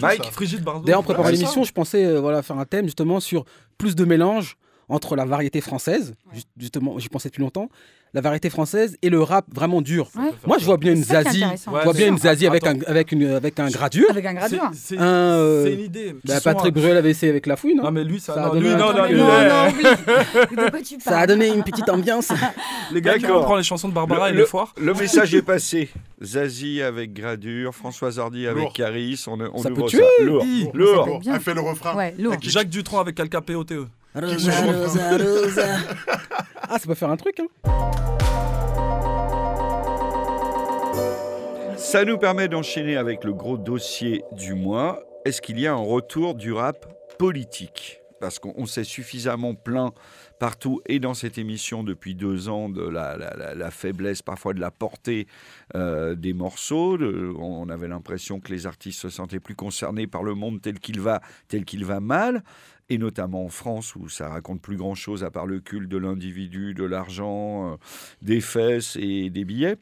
Mike. Frigide Bardot. D'ailleurs, en préparant l'émission, je pensais euh, voilà, faire un thème justement sur plus de mélange entre la variété française, juste- justement, j'y pensais depuis longtemps, la variété française et le rap vraiment dur. Ouais. Moi, je vois bien une ça Zazie, je vois bien une Zazie avec un, avec, une, avec un gradure. Avec un gradure. C'est- Un, euh, une idée. bah, Patrick euh, Bruel avait essayé avec la fouine. Non, mais lui, ça, Ça a non, donné lui, un- non, non, mais lui, non, ouais. non, oublie. De quoi tu Ça a donné une petite ambiance. Les gars qui reprend les chansons de Barbara Le- et le- les foires. Le message est passé. Zazie avec Gradure, Françoise Hardy avec Lourd. Caris. On, on Ça peut ça. tuer. Lourd. Ça Lourd. bien. Elle fait le refrain. Ouais, lourd. Jacques Dutronc avec Alcapé OTE. Rosa, rosa, rosa. Ah, ça peut faire un truc. Hein. Ça nous permet d'enchaîner avec le gros dossier du mois. Est-ce qu'il y a un retour du rap politique? Parce qu'on on s'est suffisamment plaint partout et dans cette émission depuis deux ans de la, faiblesse parfois de la portée euh, des morceaux. On avait l'impression que les artistes se sentaient plus concernés par le monde tel qu'il va, tel qu'il va mal. Et notamment en France où ça raconte plus grand chose à part le culte de l'individu, de l'argent, euh, des fesses et des billets.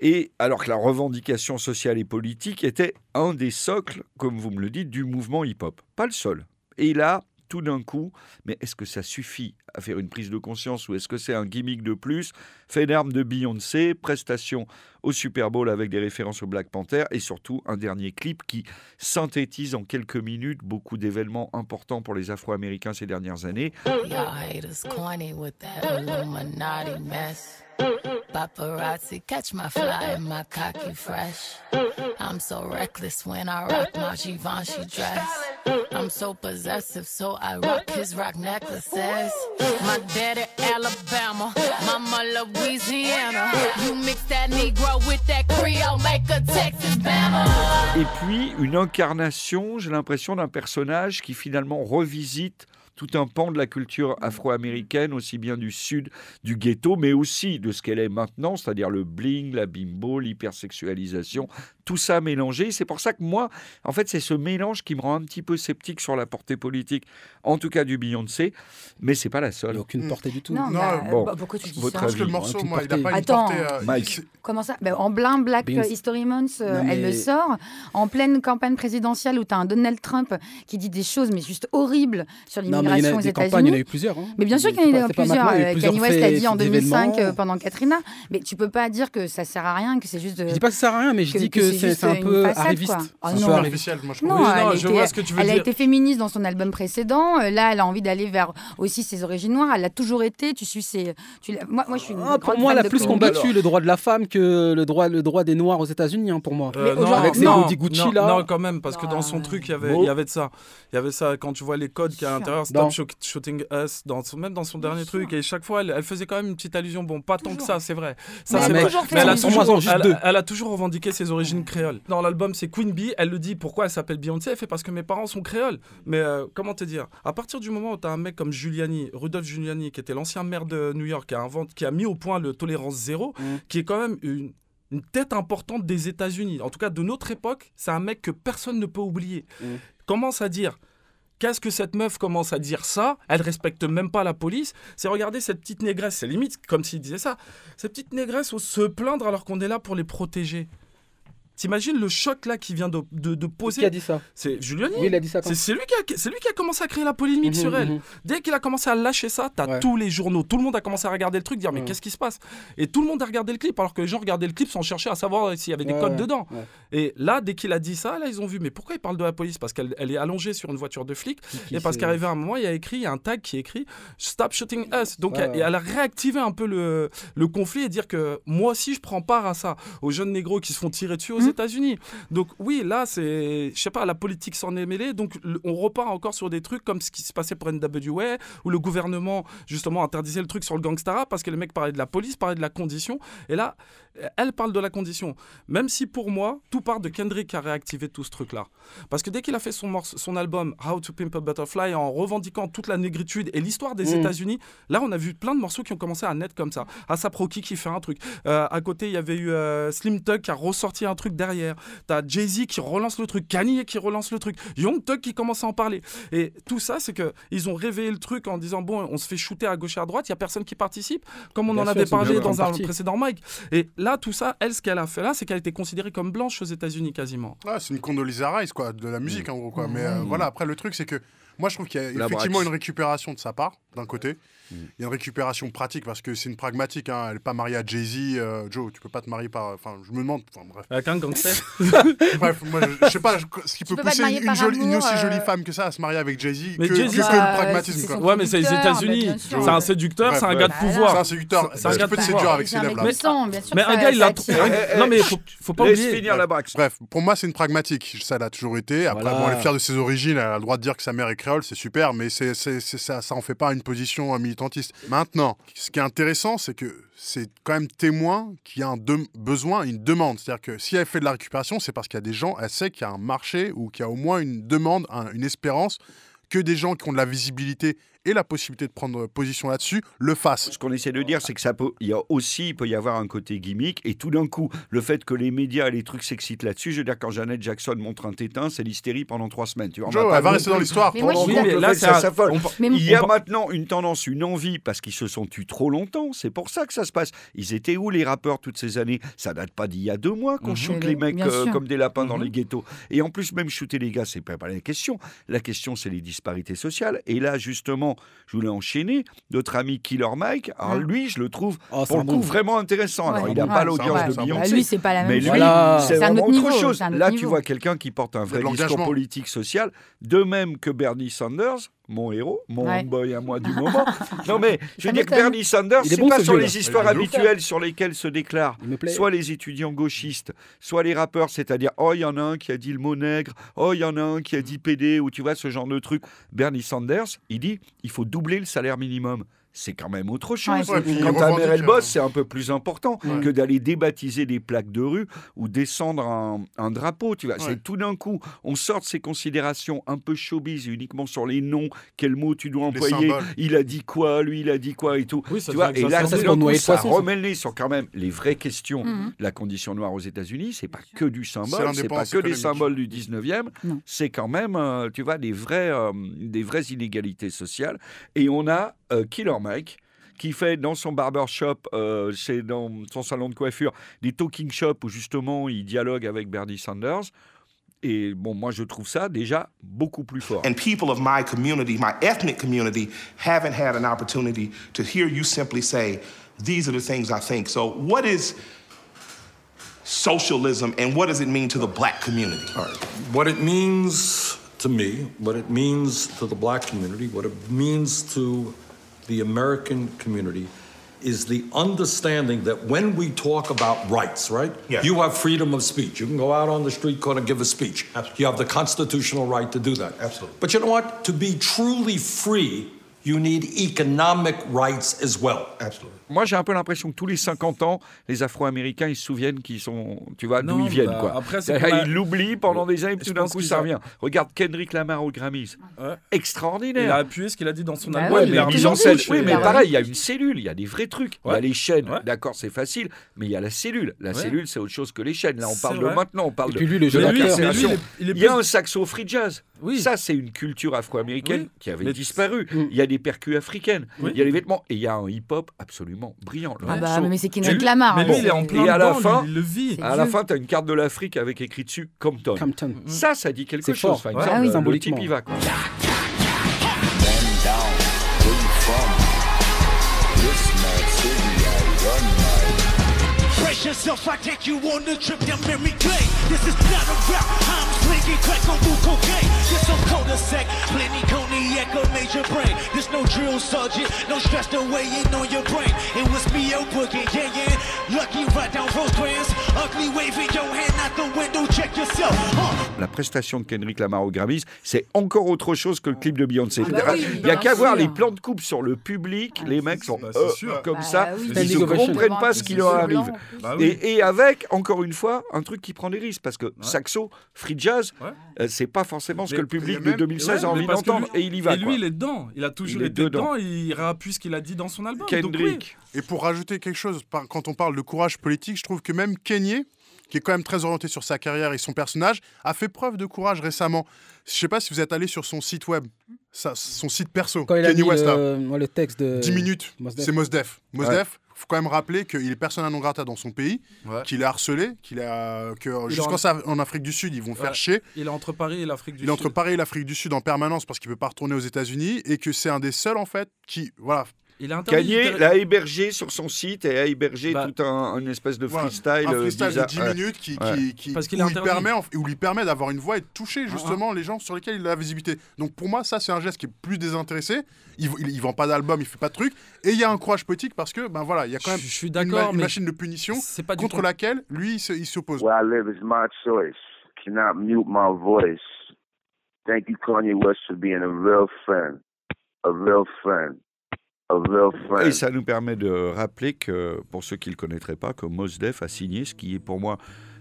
Et alors que la revendication sociale et politique était un des socles, comme vous me le dites, du mouvement hip-hop. Pas le seul. Et là, tout d'un coup, mais est-ce que ça suffit à faire une prise de conscience ou est-ce que c'est un gimmick de plus? Fait d'armes de Beyoncé, prestation au Super Bowl avec des références au Black Panther et surtout un dernier clip qui synthétise en quelques minutes beaucoup d'événements importants pour les Afro-Américains ces dernières années. Paparazzi, catch my fly and my cocky fresh. I'm so reckless when I rock my Givenchy dress. I'm so possessive, so I rock his rock necklaces. My daddy Alabama, mama Louisiana. You mix that Negro with that Creole, make a Texas Bama. Et puis une incarnation, j'ai l'impression, d'un personnage qui finalement revisite tout un pan de la culture afro-américaine, aussi bien du sud, du ghetto, mais aussi de ce qu'elle est maintenant, c'est-à-dire le bling, la bimbo, l'hypersexualisation, tout ça mélangé. C'est pour ça que moi, en fait, c'est ce mélange qui me rend un petit peu sceptique sur la portée politique, en tout cas du Beyoncé, mais c'est pas la seule. Aucune portée du tout. Non, Non, bah, bon, bah, pourquoi tu dis votre ça Parce que le avis, morceau, moi, il a portée. pas une Attends. portée. euh, Mike. Comment ça? Ben, En plein Black. History Month, euh, Non, elle mais- le sort. En pleine campagne présidentielle où tu as un Donald Trump qui dit des choses, mais juste horribles sur Non, mais il y en l'immigration a aux des campagnes, il y en a États-Unis. eu plusieurs. hein. Mais bien sûr qu'il y en a eu plusieurs. a euh, plusieurs Kanye West l'a faits- dit en faits 2005 euh, pendant Katrina. Mais tu peux pas dire que ça sert à rien, que c'est juste de. Je dis pas que ça sert à rien, mais je que- dis que que c'est un peu façade, arriviste. Ah peu non. superficiel, moi je Non. Oui, non, elle, je était- vois ce que tu veux elle a dire. été féministe dans son album précédent. Euh, Là, elle a envie d'aller vers aussi ses origines noires. Elle l'a toujours été. Tu suis ses. Tu l'as- moi, moi, je suis une Ah, pour moi, elle a plus combattu le droit de la femme que le droit, le droit des Noirs aux États-Unis, hein, pour moi. Euh, aujourd'hui- Avec ses non, Gucci, non, là. non, quand même, parce que dans son Non. truc, il y avait, Bon. il y avait de ça. Il y avait ça quand tu vois les codes qu'il y a à l'intérieur. Dans- Stop shoot- shooting us, dans son- même dans son dernier truc. Et chaque fois, elle, elle faisait quand même une petite allusion. Bon, pas tant que ça, c'est vrai. Ça, Mais vrai. Mais elle a toujours, c'en juste elle, deux. elle a toujours revendiqué ses origines créoles. Dans l'album, c'est Queen Bee. Elle le dit. Pourquoi elle s'appelle Beyoncé? Elle fait parce que mes parents sont créoles. Mais euh, comment te dire? À partir du moment où tu as un mec comme Giuliani, Rudolph Giuliani, qui était l'ancien maire de New York, qui a, invent- qui a mis au point le tolérance zéro, Mm. qui est quand même une une tête importante des États-Unis. En tout cas, de notre époque, c'est un mec que personne ne peut oublier. Mm. Commence à dire. Qu'est-ce que cette meuf commence à dire ça? Elle respecte même pas la police. C'est regarder cette petite négresse, c'est limite comme s'il disait ça. Cette petite négresse se plaindre alors qu'on est là pour les protéger. T'imagines le choc là qui vient de, de, de Qui poser a dit ça C'est Giuliani. Oui, il a dit ça C'est lui, qui a- lui qui a commencé à créer la polémique Mhm, sur elle. mhm. Dès qu'il a commencé à lâcher ça, t'as Ouais. tous les journaux, tout le monde a commencé à regarder le truc, dire mais qu'est-ce qui se passe? Et tout le monde a regardé le clip, alors que les gens regardaient le clip sans chercher à savoir s'il y avait des Ouais, codes ouais, dedans. Et là, dès qu'il a dit ça, là ils ont vu, mais pourquoi il parle de la police? Parce qu'elle elle est allongée sur une voiture de flic, et parce qu'arrivé à un moment, il y a écrit, il y a un tag qui est écrit Stop shooting us. Donc Ouais, elle, a réactivé un peu le, le conflit et dire que moi aussi je prends part à ça, aux jeunes négros qui se font tirer dessus aux Mhm. États-Unis. Donc oui, là c'est, je sais pas, la politique s'en est mêlée. Donc on repart encore sur des trucs comme ce qui se passait pour NWA, où le gouvernement justement interdisait le truc sur le gangsta rap parce que les mecs parlaient de la police, parlaient de la condition. Et là, elle parle de la condition. Même si pour moi, tout part de Kendrick qui a réactivé tout ce truc-là. Parce que dès qu'il a fait son, morce- son album How to Pimp a Butterfly en revendiquant toute la négritude et l'histoire des Mm. États-Unis, là on a vu plein de morceaux qui ont commencé à naître comme ça. ASAP Rocky qui fait un truc. Euh, à côté, il y avait eu euh, Slim Tug qui a ressorti un truc derrière. T'as Jay-Z qui relance le truc, Kanye qui relance le truc, Young Thug qui commence à en parler. Et tout ça, c'est que ils ont réveillé le truc en disant bon, on se fait shooter à gauche et à droite, il y a personne qui participe, comme on Bien en sûr, avait parlé dans un partie. précédent mic. Et là, tout ça, elle, ce qu'elle a fait là, c'est qu'elle a été considérée comme blanche aux États-Unis quasiment. Ouais, c'est une Condoleezza Rice, quoi, de la musique, en gros, quoi. Mais euh, Mm. voilà, après, le truc, c'est que moi, je trouve qu'il y a La effectivement braque. une récupération de sa part. D'un côté. Il y a une récupération pratique parce que c'est une pragmatique. hein. Elle n'est pas mariée à Jay-Z. euh, Joe, tu peux pas te marier par. Enfin, je me demande. Enfin, bref. Avec un gangster Bref, moi, je, je sais pas je- ce qui peut pousser une, jolie- une aussi jolie euh, femme que ça à se marier avec Jay-Z que, Mais que, Jay-Z, que bah, le pragmatisme. c'est quoi. son Ouais, mais c'est les États-Unis. bah. C'est un séducteur, c'est un gars de pouvoir. C'est un séducteur. C'est un gars de te pouvoir. séduire avec ses lèvres. Mais un gars, il a. Non, mais faut, faut pas oublier. finir la braque. Bref, pour moi, c'est une pragmatique. Ça l'a toujours été. Après, elle est fière de ses origines. Elle a le droit de dire que sa mère est créole, c'est super, mais c'est, c'est, c'est- ça, ça en fait pas une position militantiste. Maintenant, ce qui est intéressant, c'est que c'est quand même témoin qu'il y a un besoin, une demande. C'est-à-dire que si elle fait de la récupération, c'est parce qu'il y a des gens, elle sait qu'il y a un marché ou qu'il y a au moins une demande, un- une espérance que des gens qui ont de la visibilité et la possibilité de prendre position là-dessus le fassent. Ce qu'on essaie de dire, c'est que ça peut, il y a aussi, il peut y avoir un côté gimmick, et tout d'un coup, le fait que les médias et les trucs s'excitent là-dessus, je veux dire, quand Janet Jackson montre un tétin, c'est l'hystérie pendant trois semaines. Tu vois, on Joe, pas elle va rester dans l'histoire. Il y a maintenant une tendance, une envie, parce qu'ils se sont tus trop longtemps. C'est pour ça que ça se passe. Ils étaient où les rappeurs toutes ces années? Ça date pas d'il y a deux mois qu'on Mhm. shoot les mecs euh, comme des lapins dans Mhm. les ghettos. Et en plus, même shooter les gars, c'est pas la question. La question, c'est les disparités sociales. Et là, justement, je voulais enchaîner. Notre ami Killer Mike, alors Ouais. lui, je le trouve Oh, pour le bon. coup vraiment intéressant. Alors, il n'a pas l'audience de bon. Bah, Beyoncé. lui, c'est pas la même Mais lui, chose. Voilà. c'est vraiment autre autre niveau, chose. c'est un autre Là, tu vois quelqu'un qui porte un vrai discours politique social, de même que Bernie Sanders, mon héros, mon Ouais. boy à moi du moment. non mais, je veux dire que. Bernie Sanders, Il est c'est bon, pas ce sur les histoires habituelles sur lesquelles se déclarent soit les étudiants gauchistes, soit les rappeurs, c'est-à-dire oh il y en a un qui a dit le mot nègre, oh il y en a un qui a dit PD ou tu vois ce genre de truc. Bernie Sanders, il dit il faut doubler le salaire minimum. C'est quand même autre chose. Ouais, Quand ta mère elle bosse, euh, c'est un peu plus important Ouais. que d'aller débaptiser des plaques de rue ou descendre un, un drapeau. Tu vois, Ouais. c'est tout d'un coup, on sort de ces considérations un peu showbiz uniquement sur les noms, quel mot tu dois employer, il a dit quoi, lui il a dit quoi et tout. Oui, ça tu vois, et là, pour coup, ça ça. remet le nez sur quand même les vraies questions de la condition noire aux États-Unis. C'est pas que du symbole, c'est pas que des symboles du 19e, Non. c'est quand même, euh, tu vois, des, vrais, euh, des vraies inégalités sociales. Et on a euh, Killer Mike qui fait dans son barbershop, euh, c'est dans son salon de coiffure, des talking shops où justement il dialogue avec Bernie Sanders. Et bon, moi je trouve ça déjà beaucoup plus fort. And people of my community, my ethnic community, haven't had an opportunity to hear you simply say, these are the things I think. So, what is socialism and what does it mean to the black community? All right. What it means to me, what it means to the black community, what it means to the American community is the understanding that when we talk about rights, right? Yeah. You have freedom of speech. You can go out on the street corner and give a speech. Absolutely. You have the constitutional right to do that. Absolutely. But you know what? To be truly free, you need economic rights as well. Absolutely. Moi j'ai un peu l'impression que tous les 50 ans, les Afro-Américains ils se souviennent qu'ils sont, tu vois, d'où ils viennent. bah, quoi. après, c'est Ils l'oublient pendant des années, tout d'un coup ça a- revient. Regarde Kendrick Lamar aux Grammys. Ouais. Extraordinaire. Il a appuyé ce qu'il a dit dans son Bah album. oui, il mais a mise en touche, Oui, il mais pareil, il y a une cellule, il y a des vrais trucs. Il y a Ouais. les chaînes, Ouais. d'accord, c'est facile, mais il y a la cellule. La Ouais. cellule, c'est autre chose que les chaînes. Là, on parle de maintenant, on parle Et de, puis lui, le il il Il y a un saxo free jazz. Oui. Ça, c'est une culture afro-américaine Oui. qui avait Mais- disparu. Mm. Il y a des percus africaines, Oui. il y a les vêtements, et il y a un hip-hop absolument brillant. Ah bah, mais c'est Kendrick Lamar. Mais lui, il est en plein Et à la fin- il le vit. À la fin, tu as une carte de l'Afrique avec écrit dessus Compton. Compton. Ça, ça dit quelque C'est chose. Enfin, Ouais. semble, Ah oui. le type, il va. quoi. Brace yourself, I take you on the trip down memory lane. This is not a rap, Crack on cocaine. This some cul-de-sac, plenty cognac, a major brain. There's no drill sergeant, no stress to weigh in on your brain. It was me, your boogie, yeah, yeah. Lucky right down Rosecrans. Ugly waving your hand La prestation de Kendrick Lamar au Grammys, c'est encore autre chose que le clip de Beyoncé. Ah bah oui, il n'y a qu'à voir les plans de coupe sur le public, les mecs sont bah, euh, sûr. comme Bah ça, oui, ils ne comprennent pas ce qui leur arrive. Bah oui. Et, et avec, encore une fois, un truc qui prend des risques, parce que saxo, free jazz, Ouais. euh, c'est pas forcément ce Mais que le public a de même- 2016 a Ouais, envie parce que d'entendre, lui- et il y va. Et lui, quoi. il est dedans. Il a toujours Il été dedans. dedans. Il réappuie ce qu'il a dit dans son album. Donc oui. Kendrick. Et pour rajouter quelque chose, quand on parle de courage politique, je trouve que même Kenyé, qui est quand même très orienté sur sa carrière et son personnage, a fait preuve de courage récemment. Je sais pas si vous êtes allé sur son site web, sa- son site perso, Quand il a Kenny mis West, là. le, ouais, le texte de... 10 minutes, Mos Def. c'est Mosdef. Mosdef, faut quand même rappeler qu'il est persona non grata dans son pays, Ouais. qu'il est harcelé, qu'il a que jusqu'en en- Afrique du Sud ils vont faire Ouais. chier. Il est entre Paris et l'Afrique du Il est Sud. entre Paris et l'Afrique du Sud en permanence parce qu'il peut pas retourner aux États-Unis et que c'est un des seuls en fait qui voilà. Il est interdit Kanye de- l'a hébergé sur son site et a hébergé Bah, tout un une espèce de freestyle. un euh, freestyle de bizarre. 10 Ouais. minutes qui, Ouais. qui, qui- Parce qu'il est où, il interdit. Ah, permet, en- où lui permet d'avoir une voix et de toucher justement les gens sur lesquels il a la visibilité. Donc pour moi, ça c'est un geste qui est plus désintéressé. Il, il, il vend pas d'album, il fait pas de trucs. Et il y a un courage politique parce que ben voilà, il y a quand même Je suis une, d'accord, ma- une mais machine de punition pas contre tout- laquelle lui il se- il s'oppose. Where I live is my choice. Cannot mute my voice. Thank you, Kanye West, for being a real friend. A real friend. A real friend. Et ça nous permet de rappeler que, pour ceux qui ne le connaîtraient pas, que Mos Def a signé ce qui est pour moi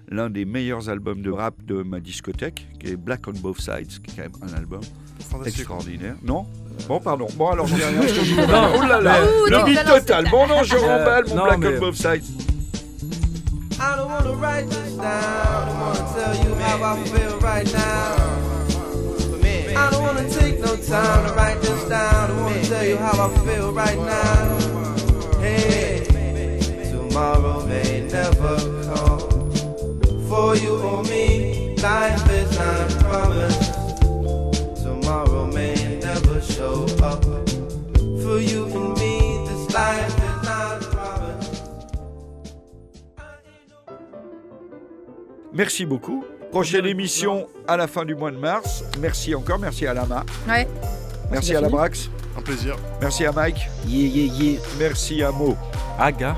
l'un des meilleurs albums de rap de ma discothèque, qui est Black on Both Sides, qui est quand même un album extraordinaire. Non? Bon, pardon. Bon, alors je dis rien. je dis Non. Oh là là Ouh, Le beat total. ta- Bon, non, je remballe mon non, Black mais- on Both Sides. I don't wanna write this down. I don't wanna tell you how I feel right now. I don't wanna take no time to write this down. I wanna tell you how I feel right now. Hey, tomorrow may never come. For you or me, life is not promised. Tomorrow may never show up. For you and me, this life is not promised. Merci beaucoup. Prochaine émission à la fin du mois de mars. Merci encore. Merci à Lama. Ouais. Merci à la Brax. Un plaisir. Merci à Mike. Yeah, yeah, yeah. Merci à Mo. Aga.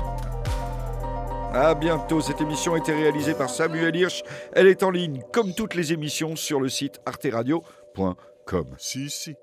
À bientôt. Cette émission a été réalisée par Samuel Hirsch. Elle est en ligne, comme toutes les émissions, sur le site arteradio.com. Si, si.